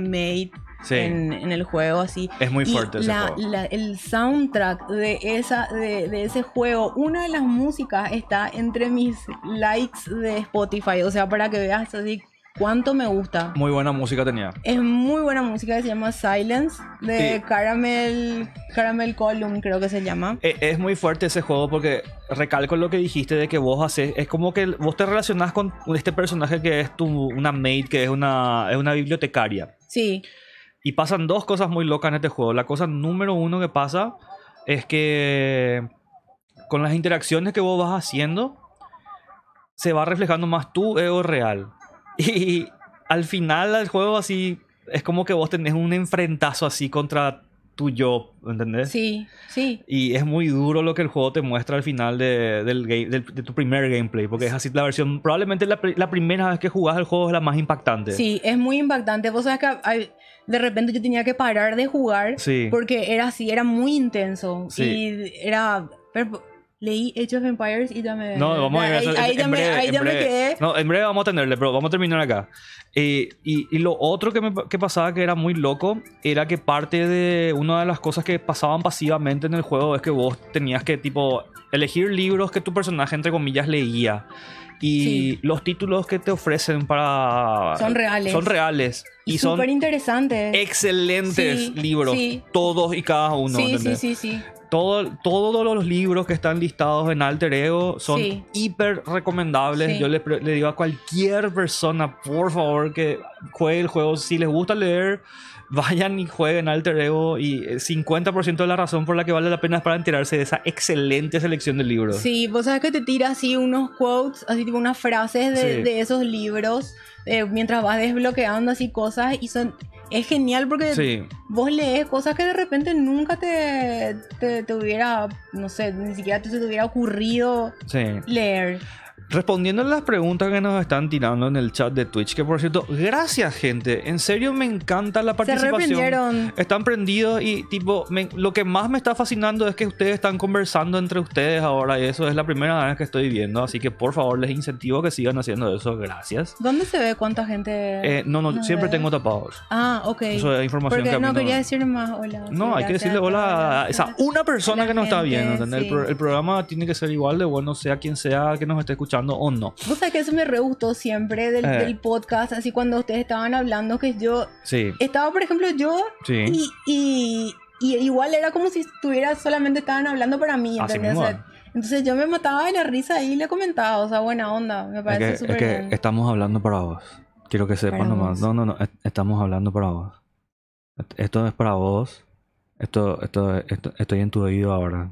Sí. en, en el juego así. Es muy Y fuerte ese la- juego. la- el soundtrack de, esa, de, de ese juego, una de las músicas está entre mis likes de Spotify. O sea, para que veas así cuánto me gusta. Muy buena música tenía. Es muy buena música que se llama Silence de Sí. Caramel Caramel Column, creo que se llama. Eh, Es muy fuerte ese juego porque recalco lo que dijiste de que vos haces, es como que vos te relacionás con este personaje que es tu, una maid, que es una, es una bibliotecaria. Sí, Y pasan dos cosas muy locas en este juego. La cosa número uno que pasa es que con las interacciones que vos vas haciendo, se va reflejando más tu ego real. Y al final el juego así es como que vos tenés un enfrentazo así contra tu yo, ¿entendés? Sí, sí. Y es muy duro lo que el juego te muestra al final de, del game, del- de tu primer gameplay, porque es así la versión, probablemente la, la primera vez que jugás el juego es la más impactante. Sí, es muy impactante. Vos sabés que hay- de repente yo tenía que parar de jugar Sí. porque era así, era muy intenso. Sí. Y era... pero leí Age of Empires y ya me... No, vamos a ir a eso ahí en ya, breve, ahí en ya me quedé. No, en breve vamos a tenerle, pero vamos a terminar acá. Eh, y, y lo otro que, me, que pasaba que era muy loco era que parte de una de las cosas que pasaban pasivamente en el juego es que vos tenías que, tipo, elegir libros que tu personaje, entre comillas, leía. Y Sí. los títulos que te ofrecen para... Son reales. Son reales. Y, Y son súper interesante. excelentes Sí, libros. sí. Todos y cada uno. sí, sí, ¿entendés? sí, sí. Todo, todos los libros que están listados en Alter Ego son Sí. hiper recomendables. Sí. Yo le, le digo a cualquier persona, por favor, que juegue el juego. Si les gusta leer, vayan y jueguen Alter Ego. Y eh, 50% de la razón por la que vale la pena es para enterarse de esa excelente selección de libros. Sí, vos sabes que te tira así unos quotes, así tipo unas frases de, Sí. de esos libros eh, mientras vas desbloqueando así cosas y son... Es genial porque Sí. vos lees cosas que de repente nunca te, te, te hubiera, no sé, ni siquiera te, te hubiera ocurrido sí. leer. Respondiendo a las preguntas que nos están tirando en el chat de Twitch, que por cierto, gracias gente, en serio me encanta la Se participación. reprendieron. Están prendidos y tipo, me- lo que más me está fascinando es que ustedes están conversando entre ustedes ahora y eso es la primera vez que estoy viendo, así que por favor les incentivo que sigan haciendo eso, gracias. ¿Dónde se ve cuánta gente? Eh, no, no, siempre ve. tengo tapados. Ah, ok. Eso es información Porque que no quería decir más hola. No, hay que decirle a hola a esa una persona que nos está viendo, el programa tiene que ser igual de bueno, sea quien sea que nos esté escuchando o no. Vos sabés que eso me re gustó siempre del, Eh. del podcast, así cuando ustedes estaban hablando, que yo Sí, estaba, por ejemplo, yo sí. y, y, y igual era como si estuviera solamente estaban hablando para mí, Así ¿entendés? mismo O sea, entonces yo me mataba de la risa y le comentaba, o sea, buena onda, me Es parece que, es súper que bien. estamos hablando para vos. Quiero que Para nomás. No, no, no. est- Estamos hablando para vos. Est- Esto es para vos. Esto, esto, esto- estoy en tu oído ahora.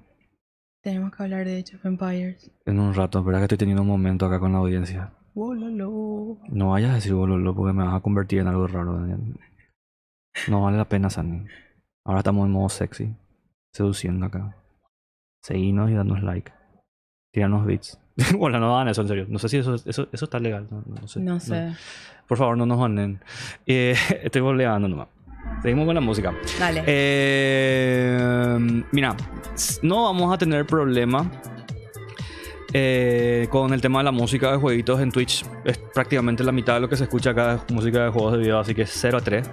Tenemos que hablar de Age of Empires. En un rato. Espera que estoy teniendo un momento acá con la audiencia. Wololo. No vayas a decir bololo porque me vas a convertir en algo raro. Daniel. No vale la pena, Sandy. Ahora estamos en modo sexy. Seduciendo acá. Seguinos y danos like. Tiranos bits. bueno, no hagan eso, en serio. No sé si eso, eso, eso está legal. No, no sé. No sé. Por favor, no nos banen. Eh, estoy boleando nomás. Seguimos con la música. Dale. Eh, mira, no vamos a tener problema eh, con el tema de la música de jueguitos en Twitch. Es prácticamente la mitad de lo que se escucha acá es música de juegos de video, así que 0 a 3.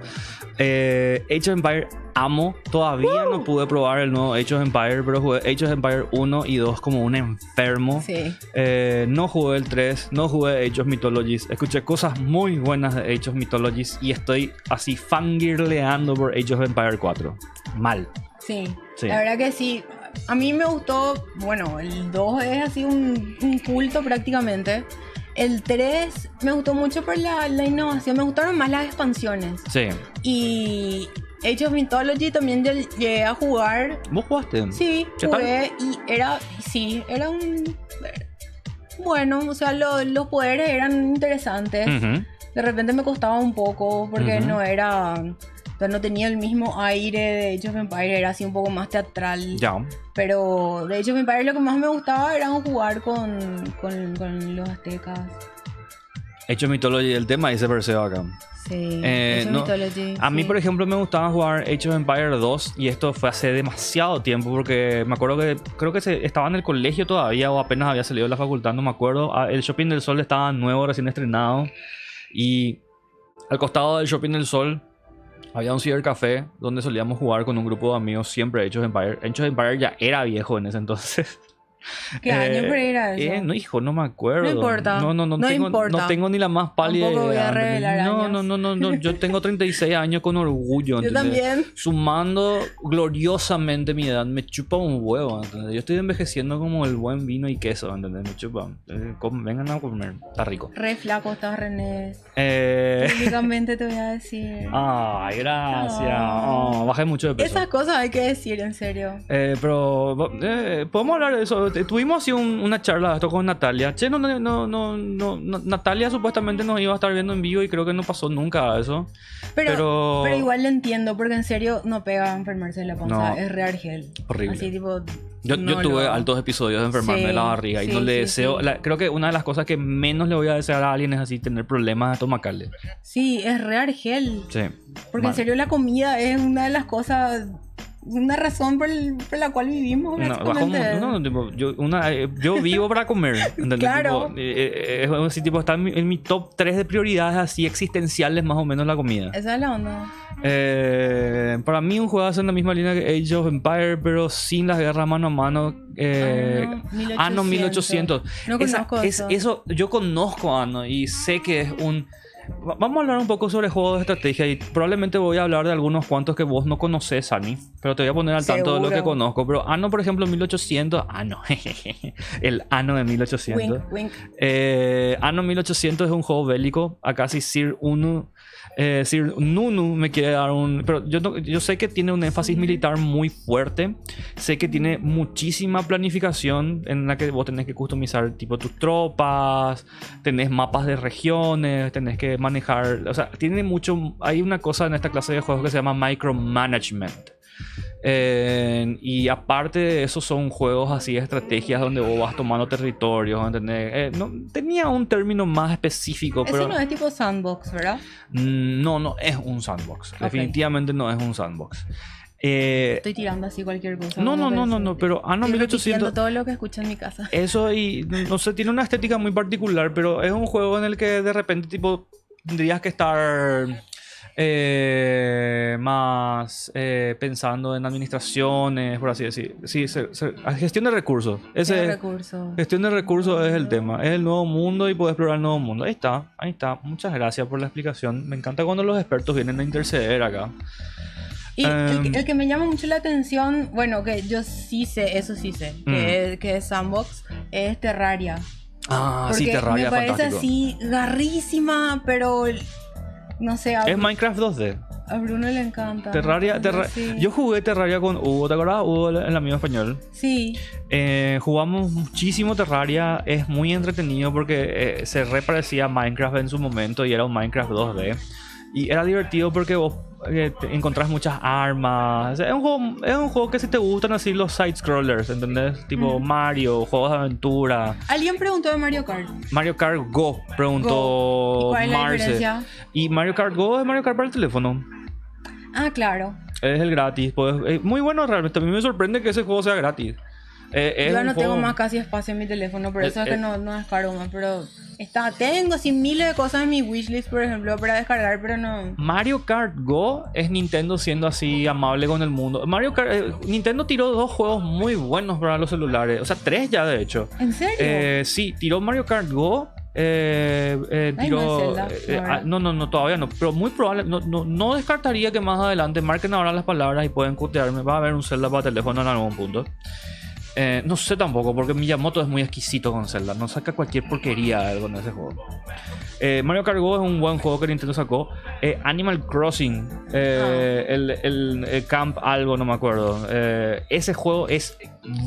Eh, Age of Empire amo. Todavía no pude probar el nuevo Age of Empire, pero jugué Age of Empire 1 y 2 como un enfermo. Sí. Eh, no jugué el 3, no jugué Age of Mythologies. Escuché cosas muy buenas de Age of Mythologies y estoy así fangirleando por Age of Empire 4. Mal. Sí, Sí. la verdad que sí. A mí me gustó, bueno, el 2 es así un, un culto prácticamente. El 3 me gustó mucho por la, la innovación, me gustaron más las expansiones. Sí. Y Age of Mythology también lleg- llegué a jugar. ¿Vos jugaste? Sí, jugué y era, sí, era un... Bueno, o sea, lo- los poderes eran interesantes. De repente me costaba un poco porque no era... o sea, no tenía el mismo aire de Age of Empires, era así un poco más teatral. Ya. Pero de Age of Empires lo que más me gustaba era jugar con, con, con los aztecas. Age of Mythology, el tema dice Perseo acá. Sí, Eh, Age of no, Mythology, A mí, sí. por ejemplo, me gustaba jugar Age of Empire 2 y esto fue hace demasiado tiempo porque me acuerdo que creo que se, estaba en el colegio todavía o apenas había salido de la facultad, no me acuerdo. Ah, El Shopping del Sol estaba nuevo, recién estrenado y al costado del Shopping del Sol había un cibercafé donde solíamos jugar con un grupo de amigos siempre of Empire. Of Empire ya era viejo en ese entonces. ¿Qué año Eh, era eso? eh, no, hijo, no me acuerdo. No importa. No, no, no, No tengo, importa. no tengo ni la más pálida Tampoco voy a idea, No, no, no, no, no. Yo tengo 36 años con orgullo. Yo también. Sumando gloriosamente mi edad, me chupa un huevo. ¿entendés? Yo estoy envejeciendo como el buen vino y queso, ¿entendés? Me chupa. Eh, vengan a comer, está rico. Re flaco estás, René. Eh... Públicamente te voy a decir. Ay, gracias. Oh, bajé mucho de peso. Esas cosas hay que decir, en serio. Eh, pero eh, podemos hablar de eso. Tuvimos así un- una charla de esto con Natalia. Che, no, no, no, no, no, Natalia supuestamente nos iba a estar viendo en vivo y creo que no pasó nunca eso. Pero, Pero- pero... igual lo entiendo, porque en serio no pega enfermarse de la panza, No. es real gel. Horrible. Así tipo. Yo, no yo tuve lo- altos episodios de enfermarme Sí, de la barriga y no le sí, deseo. la- creo que una de las cosas que menos le voy a desear a alguien es así tener problemas estomacales. Sí, es real gel. Sí. Porque en serio la comida es una de las cosas, una razón por, el- por la cual vivimos. No, bajo no, tipo, yo, una, eh, yo vivo para comer. ¿entendés? Claro. Tipo, eh, eh, es así, tipo, está en mi, en mi top 3 de prioridades así existenciales más o menos la comida. Esa es la onda. Eh, para mí un juego en la misma línea que Age of Empire, pero sin las guerras mano a mano. eh, Ah, no, Anno 1800. 1800. No Esa- conozco es- eso. eso. Yo conozco Anno y sé que es un... Va- Vamos a hablar un poco sobre juegos de estrategia y probablemente voy a hablar de algunos cuantos que vos no conocés, Sani. Pero te voy a poner al tanto de lo que conozco. Pero Anno, por ejemplo, 1800... Anno. El Anno de 1800. Wink, wink. Eh, Anno 1800 es un juego bélico. Acá sí Sir Unu. Eh, Sir Nunu me quiere dar un. Pero yo, yo sé que tiene un énfasis militar muy fuerte. Sé que tiene muchísima planificación en la que vos tenés que customizar tipo tus tropas. Tenés mapas de regiones. Tenés que manejar. O sea, tiene mucho. Hay una cosa en esta clase de juegos que se llama micromanagement. Eh, y aparte de eso son juegos así estrategias donde vos vas tomando territorios, ¿entendés? Eh, no, tenía un término más específico, Ese pero no es tipo sandbox, ¿verdad? Mm, no, no es un sandbox. Definitivamente no es un sandbox. Eh, Estoy tirando así cualquier cosa. no, no, no, no, no, pero Anno Estoy repitiendo 1800... todo lo que escucho en mi casa. Eso y no sé, tiene una estética muy particular, pero es un juego en el que de repente tipo tendrías que estar eh, más eh, pensando en administraciones, por así decir. Sí, se- se- gestión de recursos. Ese es- recurso. Gestión de recursos es el tema, es el nuevo mundo y puedes explorar el nuevo mundo. Ahí está, ahí está. Muchas gracias por la explicación. Me encanta cuando los expertos vienen a interceder acá. Y el, Em. que- el que me llama mucho la atención, bueno, que yo sí sé, eso sí sé, que, Mm. es, que es Sandbox, es Terraria. Ah, Porque sí, Terraria me parece fantástico. así garrísima, pero no sé, Es Minecraft 2D. a Bruno le encanta. Terraria, Terra- Sí. Yo jugué Terraria con Hugo, ¿te acuerdas? Hugo, el amigo español. Sí, Eh, jugamos muchísimo Terraria, es muy entretenido porque eh, se reparecía a Minecraft en su momento y era un Minecraft 2D. Y era divertido porque vos eh, encontrás muchas armas. Es, un juego, es un juego que si te gustan así los side-scrollers, ¿entendés? Tipo Mm. Mario, juegos de aventura. alguien preguntó de Mario Kart. Mario Kart Go, preguntó Go. ¿Y cuál es la Marce. diferencia? Y Mario Kart Go es Mario Kart para el teléfono. Ah, claro. Es el gratis. Pues, es muy bueno realmente. A mí me sorprende que ese juego sea gratis. Eh, es Yo no tengo juego- más casi espacio en mi teléfono, por Eh, eso es eh. que no, no descargo más, pero está, tengo así miles de cosas en mi wishlist, por ejemplo, para descargar, pero no. Mario Kart Go es Nintendo siendo así amable con el mundo. Mario Kart, eh, Nintendo tiró dos juegos muy buenos para los celulares. O sea, tres ya de hecho. ¿En serio? Eh, sí, tiró Mario Kart Go. eh, eh, Ay, tiró. no es Zelda, eh, eh, ah, no, no, no, todavía no. Pero muy probable. No, no, no descartaría que más adelante marquen ahora las palabras y pueden cutearme. Va a haber un Zelda para teléfono en algún punto. Eh, no sé tampoco, porque Miyamoto es muy exquisito con Zelda. No saca cualquier porquería con ese juego. Eh, Mario Kart Go es un buen juego que Nintendo sacó. Eh, Animal Crossing, el, el- el Camp algo, no me acuerdo. Ese juego es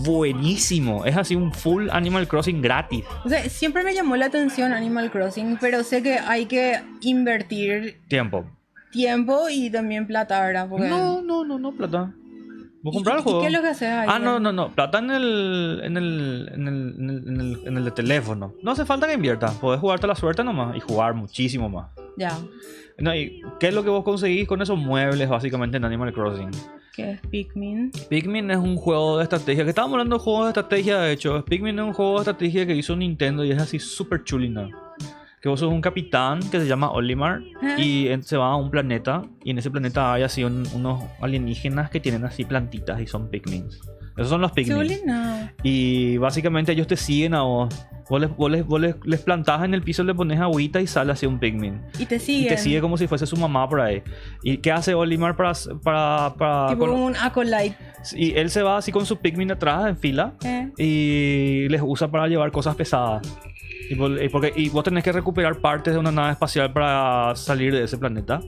buenísimo. Es así un full Animal Crossing gratis. O sea, siempre me llamó la atención Animal Crossing, pero sé que hay que invertir Tiempo. tiempo y también plata, ¿verdad? Porque- No, no, no, no, plata. Vos ¿Y- comprar el juego. ¿Y qué es lo que haces ahí? Ah, no, no, no. Plata en el, en el, en el, en el, en el, en el de teléfono. No hace falta que inviertas. Podés jugarte la suerte nomás y jugar muchísimo más. Ya, No, ¿y ¿Qué es lo que vos conseguís con esos muebles básicamente en Animal Crossing? que es Pikmin. Pikmin es un juego de estrategia. Que estábamos hablando de juegos de estrategia, de hecho. Pikmin es un juego de estrategia que hizo Nintendo y es así súper chulina. Que vos sos un capitán que se llama Olimar y se va a un planeta. Y en ese planeta hay así un- unos alienígenas que tienen así plantitas y son Pikmins. Esos son los. Chulina. Y básicamente ellos te siguen a vos. Vos les, vos les, vos les, les plantás en el piso, le pones agüita y sale así un Pikmin. Y te siguen. Y te sigue como si fuese su mamá por ahí. ¿Y qué hace Olimar para... para, para Tipo con- un acolyte. y él se va así con su Pikmin atrás en fila ¿eh? y les usa para llevar cosas pesadas. Y, y porque, y vos tenés que recuperar partes de una nave espacial para salir de ese planeta.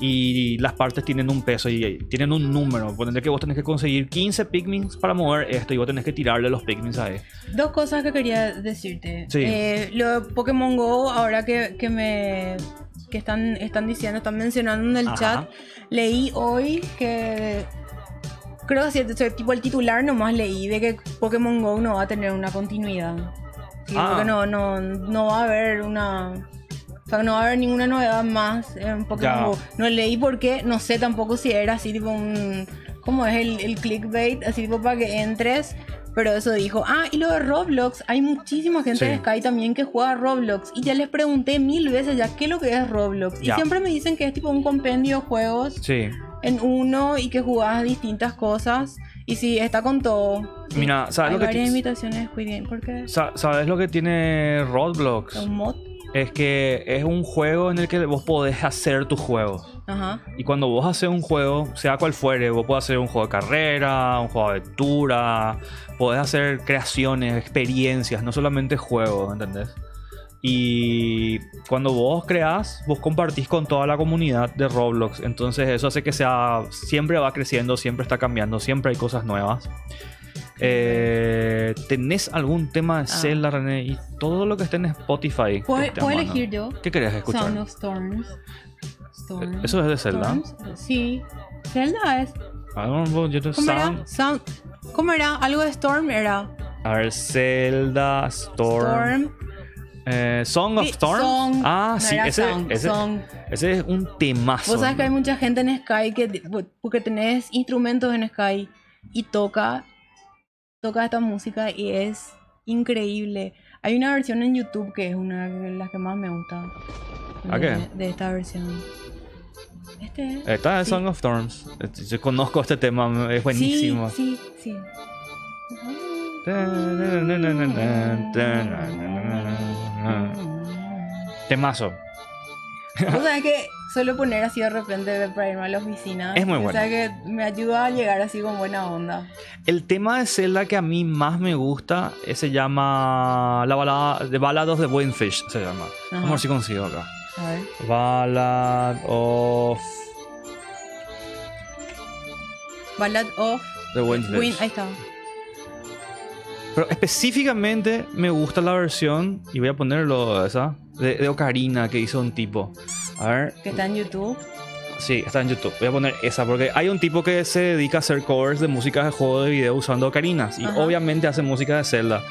Y las partes tienen un peso y, y tienen un número. Ponele que vos tenés que conseguir 15 Pikmins para mover esto y vos tenés que tirarle los Pikmins a él. Dos cosas que quería decirte. Sí. Eh, lo de Pokémon Go, ahora que, que me que están, están diciendo, están mencionando en el Ajá. chat, leí hoy que creo que sí, o sea, tipo el titular nomás leí de que Pokémon Go no va a tener una continuidad. Ah. no, no, no va a haber una. O sea, no va a haber ninguna novedad más en Pokémon Ya. Go. No leí porque no sé tampoco si era así tipo un... ¿Cómo es el, el clickbait? Así tipo para que entres. Pero eso dijo. Ah, y lo de Roblox. Hay muchísima gente Sí. de Sky también que juega a Roblox. Y ya les pregunté mil veces ya qué es lo que es Roblox. Y siempre me dicen que es tipo un compendio de juegos Sí. en uno y que jugás distintas cosas. Y sí, está con todo. Sí. Mira, ¿sabes Hay lo que varias ti- invitaciones de Squid Game. ¿Por qué? Sa- ¿Sabes lo que tiene Roblox? ¿Un mod? Es que es un juego en el que vos podés hacer tus juegos. Ajá. Y cuando vos haces un juego, sea cual fuere, vos podés hacer un juego de carrera, un juego de aventura, podés hacer creaciones, experiencias, no solamente juegos, ¿entendés? Y cuando vos creás, vos compartís con toda la comunidad de Roblox. Entonces eso hace que sea, siempre va creciendo, siempre está cambiando, siempre hay cosas nuevas. Eh, ¿Tenés algún tema de Zelda, René? Y todo lo que esté en Spotify. ¿Puedo, que te puedo mando. elegir yo? ¿Qué querés escuchar? Sound of Storms. Storms. ¿Eso es de Zelda? Storms. Sí. Zelda es. ¿Cómo era? Sound. ¿Cómo era? Algo de Storm era. A ver, Zelda, Storm. Storm. Eh, Song of Storm. Song. Ah, sí, ese, Sound, ese, Song. ese es un temazo. Vos sabés que hay mucha gente en Sky que. Porque tenés instrumentos en Sky y toca. Toca esta música y es increíble. Hay una versión en YouTube que es una de las que más me gusta. ¿A de, qué? de esta versión. Este. Está en sí. Song of Storms. Yo conozco este tema, es buenísimo. Sí, sí, sí. Temazo. Vos sabés que suelo poner así de repente para irme a la oficina. Es muy bueno. sabés que me ayuda a llegar así con buena onda. El tema de Zelda que a mí más me gusta eh, se llama la balada de Ballad of the Windfish se llama. Ajá. Vamos a ver si consigo acá. A ver. Ballad of Ballad of the Windfish. Wind. Ahí está. Pero específicamente me gusta la versión, y voy a ponerlo esa, de, de Ocarina que hizo un tipo. A ver, Que está en YouTube. sí, está en YouTube. Voy a poner esa porque hay un tipo que se dedica a hacer covers de música de juego de video usando ocarinas. Y Ajá. obviamente hace música de Zelda.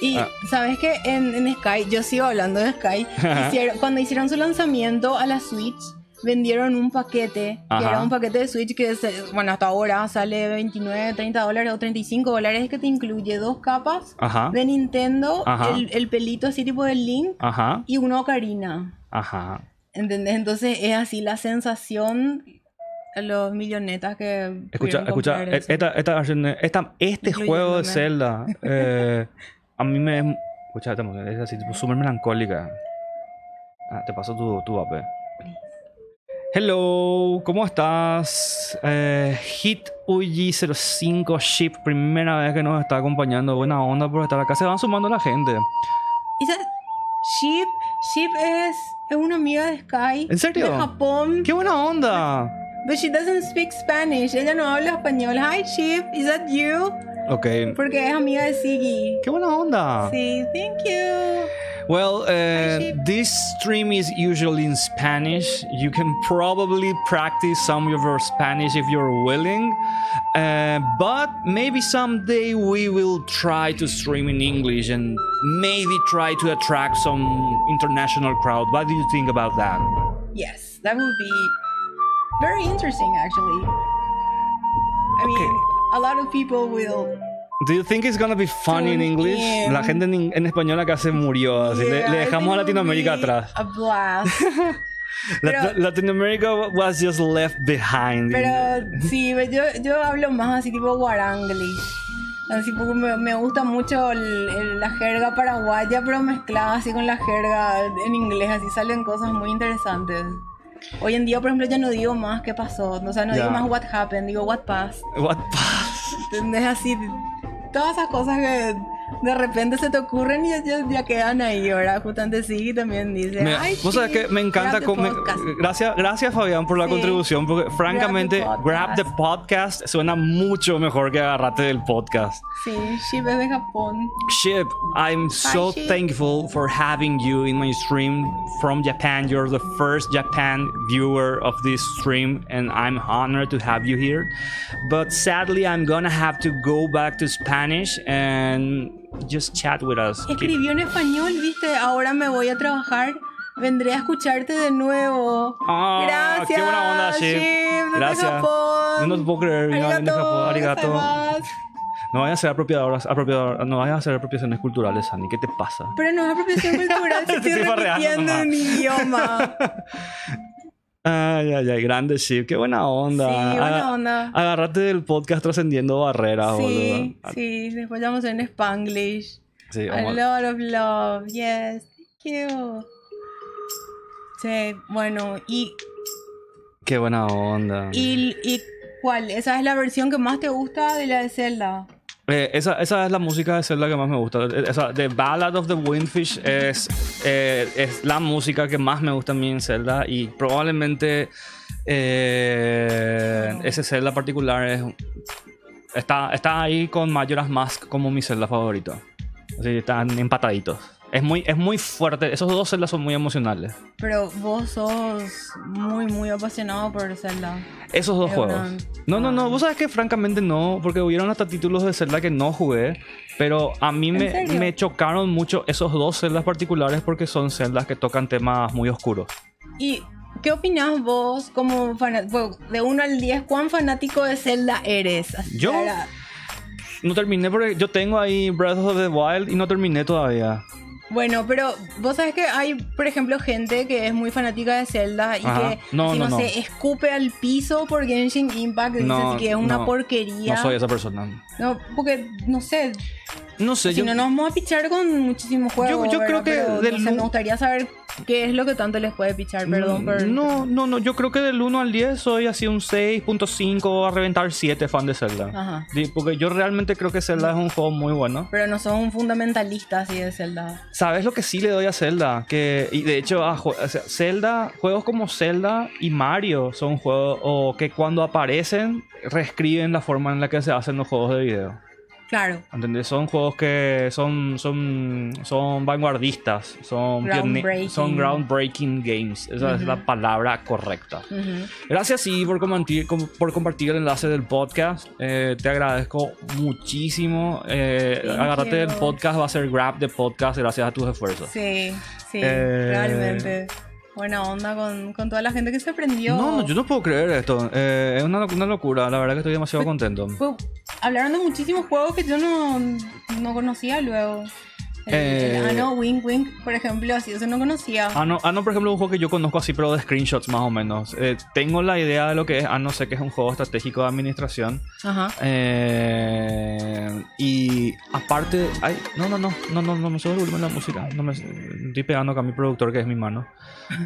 Y Ah. sabes que en, en Sky, yo sigo hablando de Sky, hicieron- cuando hicieron su lanzamiento a la Switch, vendieron un paquete, Ajá. que era un paquete de Switch que, se- bueno, hasta ahora sale 29, 30 dólares o 35 dólares, que te incluye dos capas Ajá, de Nintendo, el, el pelito así tipo del Link ajá, y una ocarina. ajá. ¿Entendés? Entonces es así la sensación los millonetas que... Escucha, escucha, esta, esta este juego de. Zelda, eh, a mí me... Escucha, esta es así, tipo, súper melancólica. Ah, te paso tu, tu AP. Hello, ¿cómo estás? Eh, Hit UG05 Ship, primera vez que nos está acompañando. Buena onda por estar acá. Se van sumando la gente. Sheep, Sheep es, es una amiga de Sky. ¿En serio? De Japón. ¡Qué buena onda! But she doesn't speak Spanish. Ella no habla español. Hi, Sheep. Is that you? Ok. Porque es amiga de Siggy. ¡Qué buena onda! Sí, thank you. Well, uh, this stream is usually in Spanish. You can probably practice some of your Spanish if you're willing. Uh, but maybe someday we will try to stream in English and maybe try to attract some international crowd. What do you think about that? Yes, that would be very interesting, actually. I mean, a lot of people will. Do you think it's gonna be funny in English? La gente en, en español acá se murió. así le- Yeah, le, I dejamos a Latinoamérica atrás. A blast. Pero- Latinoamérica was just left behind. Pero sí, yo, yo hablo más así tipo guaranglish. Así porque me, me gusta mucho el- el- la jerga paraguaya, pero mezclada así con la jerga en inglés, así salen cosas muy interesantes. Hoy en día, por ejemplo, ya no digo más qué pasó, o sea, no Ya. digo más what happened, digo what passed. What pass? ¿Entendés? Así, todas esas cosas que de repente se te ocurren y ya, ya- quedan ahí, ¿verdad? Justamente sí, también dice. Me, Ay, vos sabés sí, que me encanta. grab the con- me- podcast". gracias, gracias, Fabián, por la Sí. contribución. Porque francamente. Grab the Podcast suena mucho mejor que agarrate del podcast. Sí, Ship es de Japón. Ship, I'm so thankful for having you in my stream from Japan. You're the first Japan viewer of this stream, and I'm honored to have you here. But sadly, I'm gonna have to go back to Spanish and just chat with us. Escribió en español, viste, ahora me voy a trabajar. Vendré a escucharte de nuevo. Ah, Gracias. qué buena onda, Ship. Gracias. Japón. No te puedo creer, de Japón. Arigato, Arigato. No vayas a ser apropiadoras, apropiador- no vayas a hacer apropiaciones culturales, Sandy. ¿Qué te pasa? Pero no es apropiación cultural, te estoy repitiendo un idioma. Ay, ay, ay, grande Ship. Qué buena onda. Sí, buena onda. Agárrate del podcast trascendiendo barreras, Sí, boludo. sí, después vamos a en Spanglish. Sí, A lot of love, yes, thank you. Sí, bueno, y, Qué buena onda. y, y ¿cuál? ¿Esa es la versión que más te gusta de la de Zelda? Eh, esa, esa es la música de Zelda que más me gusta. Eh, Esa, The Ballad of the Windfish es, eh, es la música que más me gusta a mí en Zelda y probablemente eh, ese Zelda particular es, está, está ahí con Majora's Mask como mi Zelda favorito. Así están empataditos. Es muy, es muy fuerte. Esos dos Zeldas son muy emocionales. Pero vos sos muy, muy apasionado por Zelda. Esos dos juegos. una- No, no, no. Ah. Vos sabes que francamente no, porque hubieron hasta títulos de Zelda que no jugué, pero a mí ¿En me, me chocaron mucho esos dos Zeldas particulares porque son Zeldas que tocan temas muy oscuros. ¿Y qué opinás vos como? De 1 al 10, ¿cuán fanático de Zelda eres? ¿Yo? No terminé porque yo tengo ahí Breath of the Wild y no terminé todavía. Bueno, pero vos sabes que hay, por ejemplo, gente que es muy fanática de Zelda y Ajá. que, No, si no, no, no. sé, escupe al piso por Genshin Impact dice No, así que es una porquería. No soy esa persona. No, porque, no sé, No sé, si yo, no nos vamos a pichar con muchísimos juegos. yo creo que Pero, del no sé, nu- me gustaría saber qué es lo que tanto les puede pichar, perdón. por- Mm, No, no, no. Yo creo que del 1 al 10 soy así un 6.5 a reventar 7 fan de Zelda. Ajá. Sí, porque yo realmente creo que Zelda es un juego muy bueno. Pero no son un fundamentalista así de Zelda. ¿Sabes lo que sí le doy a Zelda? Que, y de hecho, a jue- o sea, Zelda, juegos como Zelda y Mario son juegos o que cuando aparecen reescriben la forma en la que se hacen los juegos de video. Claro. ¿Entendés? Son juegos que son, son, son vanguardistas, son, Groundbreaking. son groundbreaking games. Esa es Ujú. la palabra correcta. Ujú. Gracias, sí, por compartir, com- por compartir el enlace del podcast. Eh, te agradezco muchísimo. Eh, agárrate del you. podcast, va a ser Grab de podcast gracias a tus esfuerzos. Sí, sí, Eh, realmente. Buena onda con, con toda la gente que se prendió. No, no, yo no puedo creer esto. Eh, es una, una locura, la verdad que estoy demasiado contento. Fue- hablaron de muchísimos juegos que yo no, no conocía luego. Eh, el Ano Wink Wink, por ejemplo, así, eso no conocía. Ah no, ah, no, por ejemplo, un juego que yo conozco así, pero de screenshots más o menos. Eh, tengo la idea de lo que es. Ah, no sé que es un juego estratégico de administración. Ajá. Eh, y aparte, ay, no, no, no, no, no, no me de la música. No me estoy pegando acá a mi productor que es mi mano.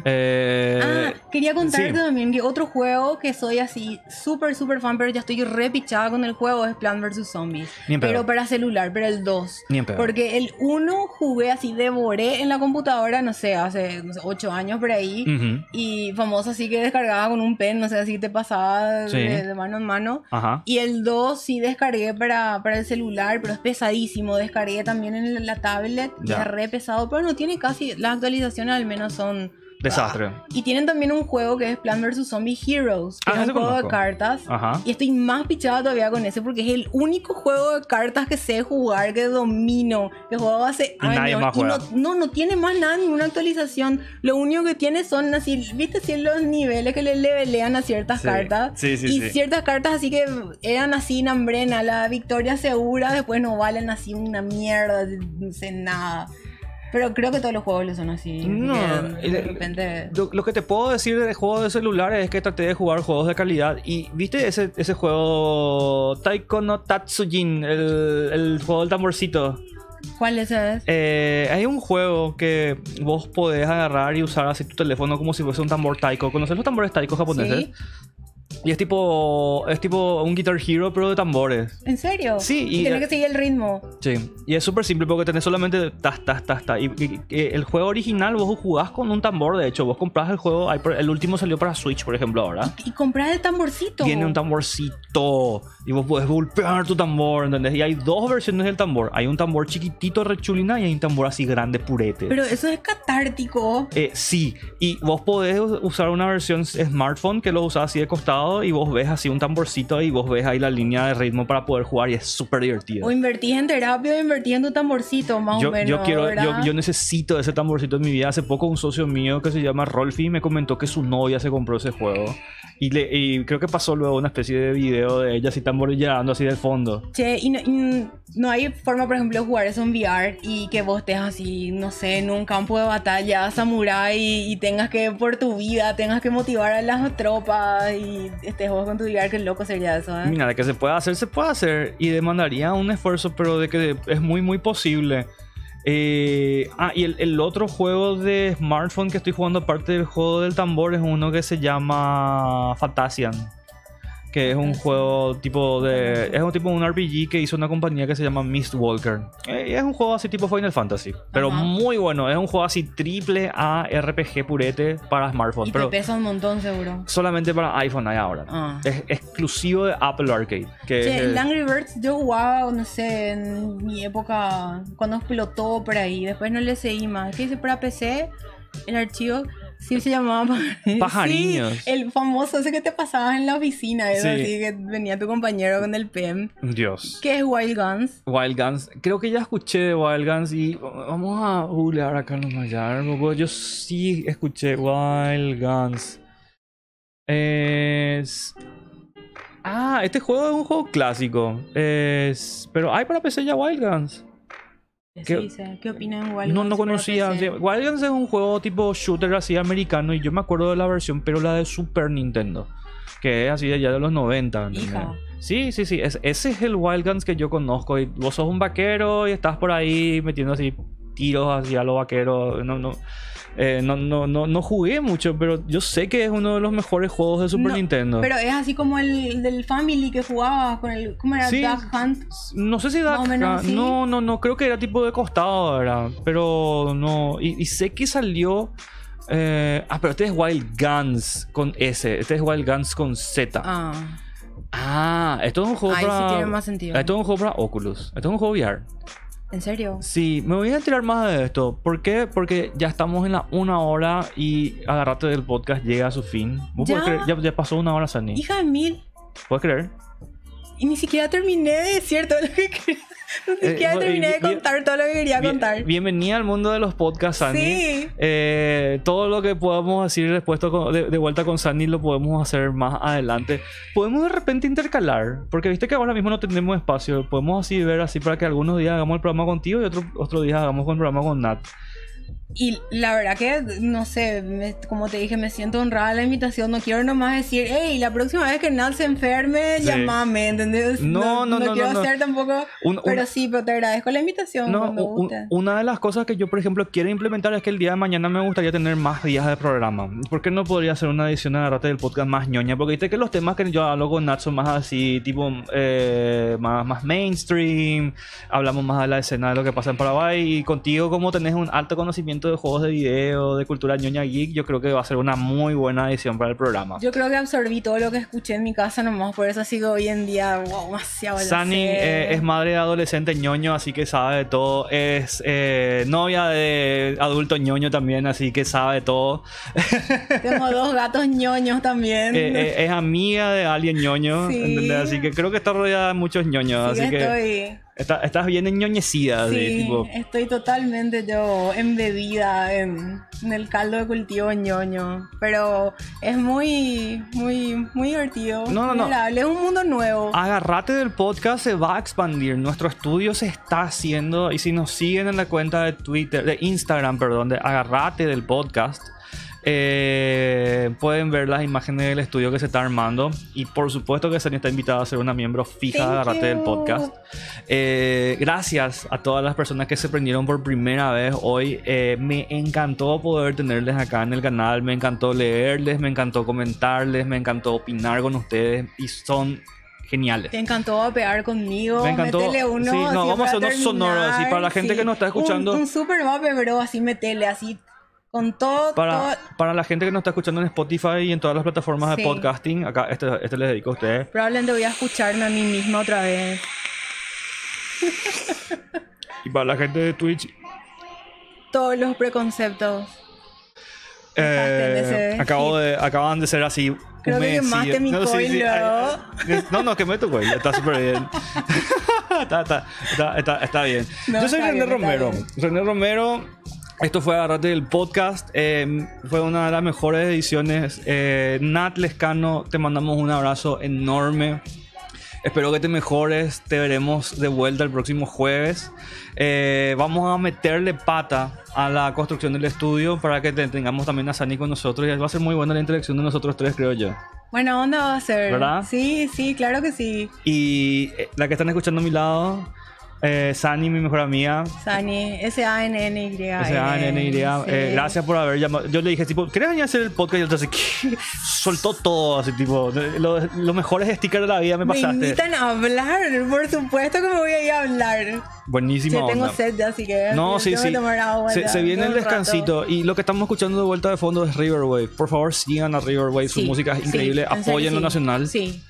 Eh, ah, quería contarte sí. también que otro juego que soy así súper, súper fan, pero ya estoy repichada con el juego es Plan vs. Zombies. Pero para celular, pero el 2. Ni en pedo. Porque el 1 jugué así, devoré en la computadora, no sé, hace 8 años por ahí. ujú, Y famoso así que descargaba con un pen, no sé, así te pasaba Sí. de, de mano en mano. Ajá. Y el 2 sí descargué para, para el celular, pero es pesadísimo. Descargué también en la, tablet, y Ya. es re pesado, pero no tiene casi, las actualizaciones al menos son... Desastre. Y tienen también un juego que es Plan vs. Zombie Heroes, que Ah, es un juego de conozco. cartas. Ajá. Y estoy más pichada todavía con ese porque es el único juego de cartas que sé jugar, que domino, que juego hace Y nadie años. más y no, juega. no, no tiene más nada, ninguna actualización. Lo único que tiene son así, viste, si los niveles que le levelean a ciertas Sí. cartas. Sí, sí, y sí. ciertas cartas así que eran así en hambrena, la victoria segura, después no valen así una mierda, no sé nada. Pero creo que todos los juegos lo son así. No, que de repente... Lo, lo que te puedo decir de juegos de celulares es que traté de jugar juegos de calidad. Y viste ese, ese juego Taiko no Tatsujin, el, el juego del tamborcito. ¿Cuál ese es? Eh, hay un juego que vos podés agarrar y usar así tu teléfono como si fuese un tambor taiko. ¿Conoces los tambores taiko japoneses? Sí. Y es tipo, es tipo un Guitar Hero, pero de tambores. ¿En serio? Sí, y, y- tienes que seguir el ritmo. Sí, y es súper simple porque tenés solamente tas, tas, tas, tas. Y, y- y el juego original vos jugás con un tambor, de hecho. Vos comprás el juego, el último salió para Switch, por ejemplo, ahora. Y compras el tamborcito. Tiene un tamborcito y vos podés golpear tu tambor, ¿entendés? Y hay dos versiones del tambor. Hay un tambor chiquitito, rechulina, y hay un tambor así grande, purete. Pero eso es catártico. Eh, sí, y vos podés usar una versión smartphone que lo usás así de costado y vos ves así un tamborcito y vos ves ahí la línea de ritmo para poder jugar y es súper divertido. O invertís en terapia o invertís en tu tamborcito, más Yo, o menos. yo quiero, yo, yo necesito ese tamborcito en mi vida. Hace poco un socio mío que se llama Rolfi me comentó que su novia se compró ese juego. Y, le, y creo que pasó luego una especie de video de ella así tamborillando así del fondo. Che, y no, y no hay forma, por ejemplo, de jugar eso en VR y que vos estés así, no sé, en un campo de batalla samurai y, tengas que, por tu vida, tengas que motivar a las tropas y estés vos con tu VR, qué loco sería eso, ¿eh? Mira, de que se puede hacer, se puede hacer. Y demandaría un esfuerzo, pero de que es muy, muy posible. Eh, ah, y el, el otro juego de smartphone que estoy jugando, aparte del juego del tambor, es uno que se llama Fantasian. Que es un juego tipo de. Es un tipo un RPG que hizo una compañía que se llama Mistwalker. Eh, es un juego así tipo Final Fantasy. Pero Ajá. muy bueno. Es un juego así triple A RPG purete para smartphone. Y pero pesa un montón, seguro. solamente para iPhone hay ahora. Ah. Es exclusivo de Apple Arcade. Que es Che, el- el Angry Birds yo jugaba, no sé, en mi época, cuando explotó por ahí. Después no le seguí más. ¿Qué hice para PC? El archivo sí se llamaba Pajariños. Sí, el famoso ese que te pasabas en la oficina, eso Sí. así que venía tu compañero con el PM. Dios. ¿Qué es Wild Guns? Wild Guns. Creo que ya escuché de Wild Guns y vamos a googlear acá nomás ya. porque Yo sí escuché Wild Guns. Es... Ah, este juego es un juego clásico. Es... Pero hay para PC ya Wild Guns. ¿Qué, ¿Qué-? ¿Qué opinan de Wild No, Guns no para conocía. Wild Guns es un juego tipo shooter así americano y yo me acuerdo de la versión, pero la de Super Nintendo. Que es así de allá de los 90. ¿entendés? Hija. Sí, sí, sí. es- ese es el Wild Guns que yo conozco. Y vos sos un vaquero y estás por ahí metiendo así tiros hacia los vaqueros. No, no. Eh, no, no, no, no jugué mucho, pero yo sé que es uno de los mejores juegos de Super No, Nintendo. Pero es así como el del Family que jugabas con el. ¿Cómo era? Sí. Duck Hunt. No sé si menos, sí. No, no, no. Creo que era tipo de costado, ¿verdad? Pero no. Y, y sé que salió. eh, ah, pero este es Wild Guns con S. Este es Wild Guns con Z. Ah, Ah, esto es un juego sí para. tiene más sentido. Esto es un juego para Oculus. Esto es un juego VR. ¿En serio? Sí, me voy a enterar más de esto. ¿Por qué? Porque ya estamos en la una hora y agarrate del podcast llega a su fin. ¿Vos ¿Ya? podés creer? Ya, ya pasó una hora, Sani. Hija de mil. ¿Puedes creer? Y ni siquiera terminé de decir todo lo que quería. Ni Eh, siquiera bueno, terminé de bien- contar todo lo que quería Bien- contar. bienvenida al mundo de los podcasts, Sani. Sí. Eh, todo lo que podamos decir después de, de vuelta con Sani lo podemos hacer más adelante. Podemos de repente intercalar, porque viste que ahora mismo no tenemos espacio. Podemos así ver así para que algunos días hagamos el programa contigo y otro, otro día hagamos el programa con Nat. Y la verdad que, no sé, me- como te dije, me siento honrada de la invitación. No quiero nomás decir, hey, la próxima vez que Nat se enferme, Sí. llamame, ¿entendés? No, no, no, quiero no, no. hacer tampoco. Un- pero sí, pero te agradezco la invitación No, cuando un- guste. una de las cosas que yo, por ejemplo, quiero implementar es que el día de mañana me gustaría tener más días de programa. ¿Por qué no podría hacer una edición de Agarrate del podcast más ñoña? Porque viste que los temas que yo hablo con Nat son más así, tipo, eh, más, más mainstream. Hablamos más de la escena de lo que pasa en Paraguay. Y contigo, como tenés un alto conocimiento de juegos de video, de cultura ñoña geek, yo creo que va a ser una muy buena edición para el programa. Yo creo que absorbí todo lo que escuché en mi casa nomás, por eso sigo hoy en día, wow, demasiado. sé. eh, es madre de adolescente ñoño, así que sabe de todo. Es eh, novia de adulto ñoño también, así que sabe de todo. Tengo dos gatos ñoños también. Eh, eh, es amiga de alguien ñoño. Así que creo que está rodeada de muchos ñoños. Sí así que estoy, está- estás bien ñoñecida, sí, tipo. estoy totalmente yo embebida en, en el caldo de cultivo ñoño. Pero es muy, muy, muy divertido. No, no, no. Es un mundo nuevo. Agarrate del podcast se va a expandir. Nuestro estudio se está haciendo. Y si nos siguen en la cuenta de Twitter, de Instagram, perdón, de Agarrate del podcast, Eh, pueden ver las imágenes del estudio que se está armando. Y por supuesto que Sani está invitada a ser una miembro fija de Agarrate del podcast. Eh, gracias a todas las personas que se prendieron por primera vez hoy. Eh, me encantó poder tenerles acá en el canal. Me encantó leerles, me encantó comentarles, me encantó opinar con ustedes. Y son geniales. Te encantó vapear conmigo. Me encantó. Metele uno. Sí, no, vamos a hacer unos sonoros, así, para la gente que nos está escuchando. Un, un super vape, bro, así metele, así. Con todo. Para, todo- para la gente que nos está escuchando en Spotify y en todas las plataformas de podcasting, acá este, este les dedico a ustedes. Probablemente voy a escucharme a mí misma otra vez. Y para la gente de Twitch, Todos los preconceptos. eh, acabo de, acaban de ser así. Creo que quemaste mi no, sí, sí, ay, no, no, quemé tu coil, está súper bien. está, está, está, está, está bien. No, Yo soy René bien, Romero. René Romero. Esto fue Agarrate del podcast. eh, fue una de las mejores ediciones. Eh, Nat Lescano, te mandamos un abrazo enorme. Espero que te mejores. Te veremos de vuelta el próximo jueves. Eh, vamos a meterle pata a la construcción del estudio para que te- tengamos también a Sani con nosotros. Y va a ser muy buena la interacción de nosotros tres, creo yo. Buena onda va a ser. ¿Verdad? Sí, sí, claro que sí. Y eh, la que están escuchando a mi lado, eh, Sani, mi mejor amiga. Sani, S-A-N-N-Y. Ese ANNY, eh, Sí. gracias por haber llamado. Yo le dije, tipo, ¿querés venir a hacer el podcast? Y él así, ¿qué? soltó todo, así, tipo, los lo mejores stickers de la vida me Me pasaste. invitan a hablar, por supuesto que me voy a ir a hablar. Buenísima Yo tengo sed, así que No, sí, sí. agua. Se, viene el rato. descansito. Y lo que estamos escuchando de vuelta de fondo es Riverwave. Por favor, sigan a Riverwave. Su Sí, música es sí, increíble. serio, Apoyen lo sí. nacional. Sí,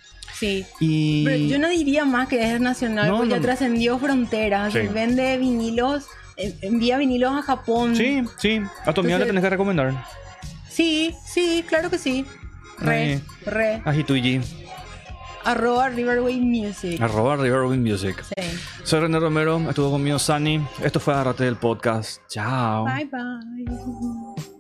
sí. Y. Pero yo no diría más que es nacional, No, porque no, ya no. trascendió fronteras. Sí. Vende vinilos, eh, envía vinilos a Japón. Sí, sí. A tu amiga le tenés que recomendar. Sí, sí, claro que sí. Re, re. A Hituji. Arroba Riverway Music. Arroba Riverwave Music. Sí. Soy René Romero. Estuvo conmigo Sani. Esto fue Agarrate del podcast. Chao. Bye bye.